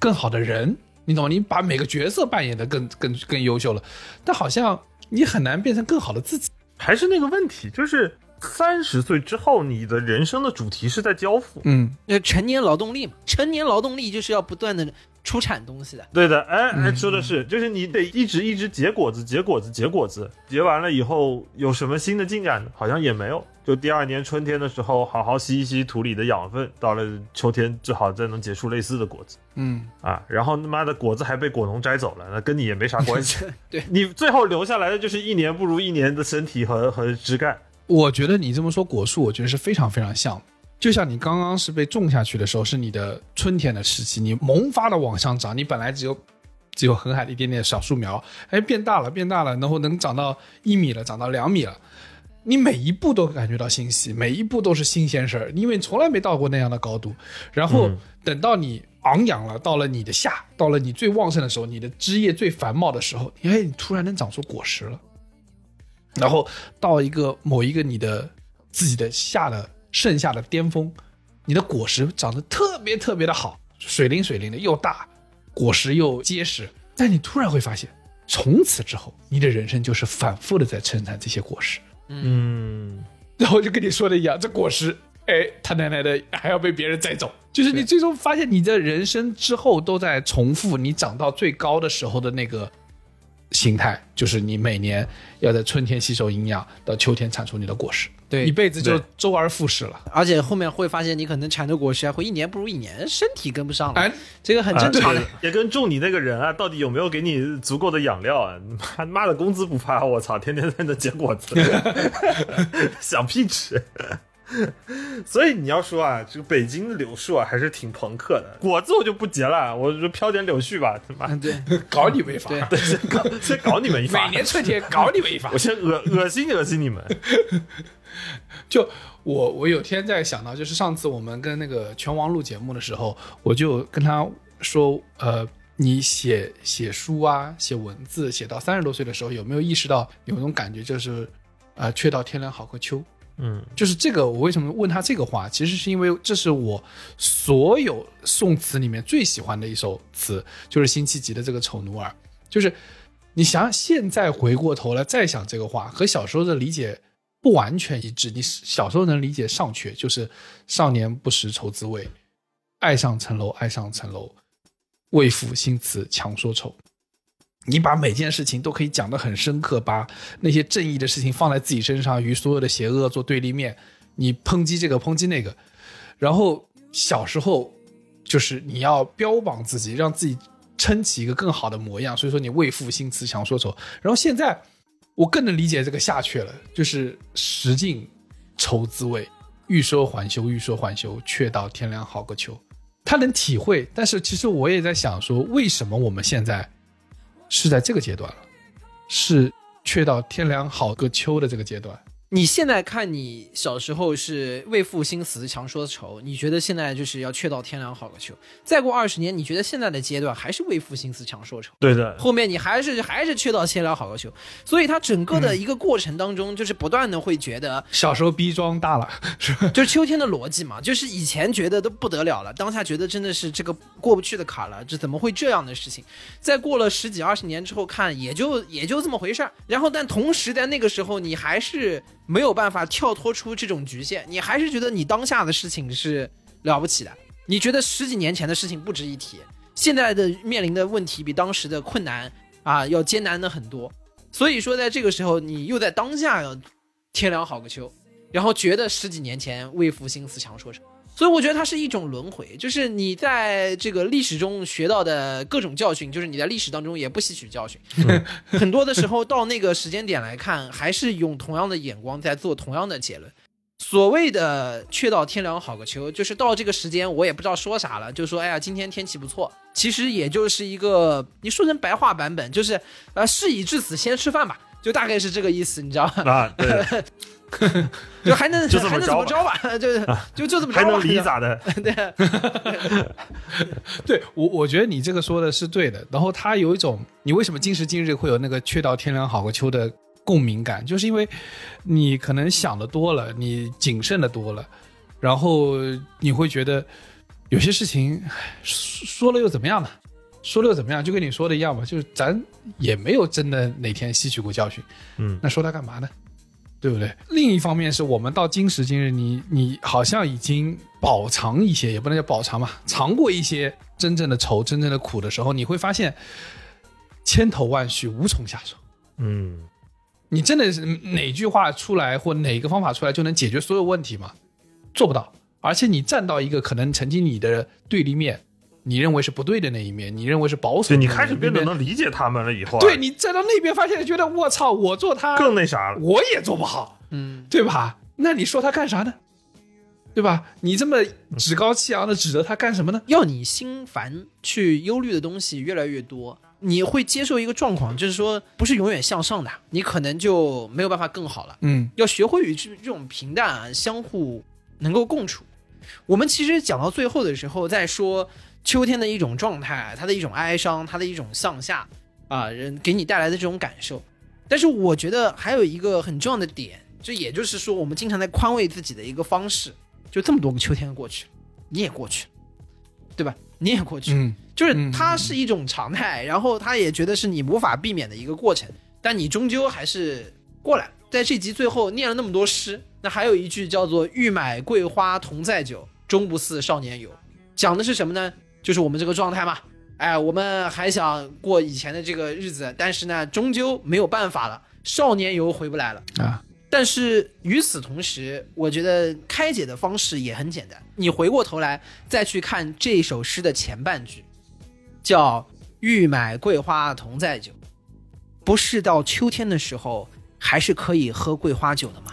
更好的人。你懂吗？你把每个角色扮演的更更更优秀了，但好像你很难变成更好的自己。还是那个问题，就是三十岁之后，你的人生的主题是在交付。嗯，那成年劳动力嘛，成年劳动力就是要不断的出产东西的。对的，哎哎，说的是，就是你得一直一直结果子，结果子，结果子，结完了以后有什么新的进展？好像也没有。就第二年春天的时候，好好吸一吸土里的养分，到了秋天正好再能结出类似的果子嗯，啊。然后他妈的果子还被果农摘走了，那跟你也没啥关系。[LAUGHS] 对你最后留下来的就是一年不如一年的身体和和枝干。我觉得你这么说果树，我觉得是非常非常像。就像你刚刚是被种下去的时候，是你的春天的时期，你萌发的往上长，你本来只有只有很矮的一点点小树苗，哎，变大了，变大了，然后能长到一米了，长到两米了。你每一步都感觉到欣喜，每一步都是新鲜事儿，因为你从来没到过那样的高度。然后等到你昂扬了，到了你的夏，到了你最旺盛的时候，你的枝叶最繁茂的时候，哎，你突然能长出果实了。然后到一个某一个你的自己的下的剩下的巅峰，你的果实长得特别特别的好，水灵水灵的，又大，果实又结实。但你突然会发现，从此之后，你的人生就是反复的在生产这些果实。嗯，然后就跟你说的一样，这果实，哎，他奶奶的还要被别人摘走，就是你最终发现你的人生之后都在重复你长到最高的时候的那个形态，就是你每年要在春天吸收营养，到秋天产出你的果实，对一辈子就周而复始了。而且后面会发现，你可能产的果实还会一年不如一年，身体跟不上了，哎，这个很正常的。啊也跟种你那个人啊，到底有没有给你足够的养料啊？妈 [LAUGHS] 妈的工资不发，我操，天天在那结果子，[LAUGHS] 想屁吃。[LAUGHS] 所以你要说啊，这个北京的柳树啊，还是挺朋克的。果子我就不结了，我就飘点柳絮吧，他妈嗯，对，[LAUGHS] 搞你们一发，对先搞 [LAUGHS] 先搞你们一发，每年春天搞你们一发我。先恶恶心恶心你们。就我我有天在想到，就是上次我们跟那个拳王录节目的时候，我就跟他说，呃，你写写书啊，写文字，写到三十多岁的时候，有没有意识到有一种感觉，就是呃，却到天凉好个秋。嗯就是这个，我为什么问他这个话，其实是因为这是我所有宋词里面最喜欢的一首词，就是辛弃疾的这个《丑奴儿》。就是你想现在回过头来再想这个话，和小时候的理解不完全一致。你小时候能理解上阙，就是“少年不识愁滋味，爱上层楼爱上层楼，为赋新词强说愁”。你把每件事情都可以讲得很深刻，把那些正义的事情放在自己身上，与所有的邪恶做对立面，你抨击这个抨击那个，然后小时候就是你要标榜自己，让自己撑起一个更好的模样，所以说你为赋新词强说愁。然后现在我更能理解这个下阙了，就是识尽愁滋味，欲说还休，欲说还休，却道天凉好个秋。他能体会，但是其实我也在想说，为什么我们现在是在这个阶段了，是却到天凉好个秋的这个阶段。你现在看你小时候是为赋新词强说愁，你觉得现在就是要却到天凉好个秋。再过二十年，你觉得现在的阶段还是为赋新词强说愁？对的，后面你还是还是却到天凉好个秋，所以它整个的一个过程当中，就是不断的会觉得，小时候逼装大了，是吧？[LAUGHS] 就是秋天的逻辑嘛，就是以前觉得都不得了了，当下觉得真的是这个过不去的坎了，这怎么会这样的事情？再过了十几二十年之后看，也就也就这么回事儿。然后，但同时在那个时候，你还是没有办法跳脱出这种局限，你还是觉得你当下的事情是了不起的，你觉得十几年前的事情不值一提，现在的面临的问题比当时的困难啊要艰难的很多。所以说，在这个时候，你又在当下要天凉好个秋，然后觉得十几年前为赋新词强说什么，所以我觉得它是一种轮回，就是你在这个历史中学到的各种教训，就是你在历史当中也不吸取教训，[LAUGHS] 很多的时候到那个时间点来看，还是用同样的眼光在做同样的结论。所谓的“却道天凉好个秋”，就是到这个时间，我也不知道说啥了，就说哎呀，今天天气不错，其实也就是一个你说成白话版本，就是呃，事已至此，先吃饭吧，就大概是这个意思，你知道吧？啊，对的，[LAUGHS] [LAUGHS] 就还能就这么还能怎么着吧？[LAUGHS] 就就就这么着吧。还能离咋的？[LAUGHS] 对，对我，我觉得你这个说的是对的。然后他有一种，你为什么今时今日会有那个“却道天凉好个秋”的共鸣感，就是因为你可能想的多了，你谨慎的多了，然后你会觉得有些事情说说了又怎么样呢？说了又怎么样？就跟你说的一样嘛，就是咱也没有真的哪天吸取过教训，嗯，那说它干嘛呢？对不对？另一方面是我们到今时今日，你你好像已经饱尝一些，也不能叫饱尝吧，尝过一些真正的愁、真正的苦的时候，你会发现千头万绪，无从下手。嗯，你真的是哪句话出来或哪个方法出来就能解决所有问题吗？做不到。而且你站到一个可能曾经你的对立面，你认为是不对的那一面，你认为是保守你开始变得能理解他们了以后啊，对你再到那边，发现觉得我操，我做他更那啥了。我也做不好，嗯，对吧？那你说他干啥呢？对吧？你这么趾高气扬的指责他干什么呢？要你心烦去忧虑的东西越来越多，你会接受一个状况，就是说不是永远向上的，你可能就没有办法更好了。嗯要学会与这这种平淡啊相互能够共处。我们其实讲到最后的时候，在说秋天的一种状态，它的一种哀伤，它的一种向下啊，人给你带来的这种感受。但是我觉得还有一个很重要的点，这也就是说，我们经常在宽慰自己的一个方式，就这么多个秋天过去了，你也过去了，对吧？你也过去了，嗯就是它是一种常态，然后他也觉得是你无法避免的一个过程，但你终究还是过来。在这集最后念了那么多诗，那还有一句叫做“欲买桂花同载酒，终不似少年游”，讲的是什么呢？就是我们这个状态嘛。哎，我们还想过以前的这个日子，但是呢，终究没有办法了，少年游回不来了。啊，但是与此同时，我觉得开解的方式也很简单。你回过头来再去看这首诗的前半句，叫“欲买桂花同载酒”，不是到秋天的时候还是可以喝桂花酒的吗？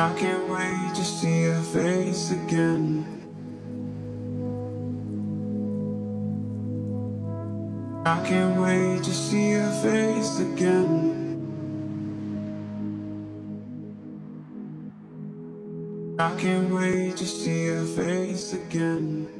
I can't wait to see your face again. I can't wait to see your face again. I can't wait to see your face again.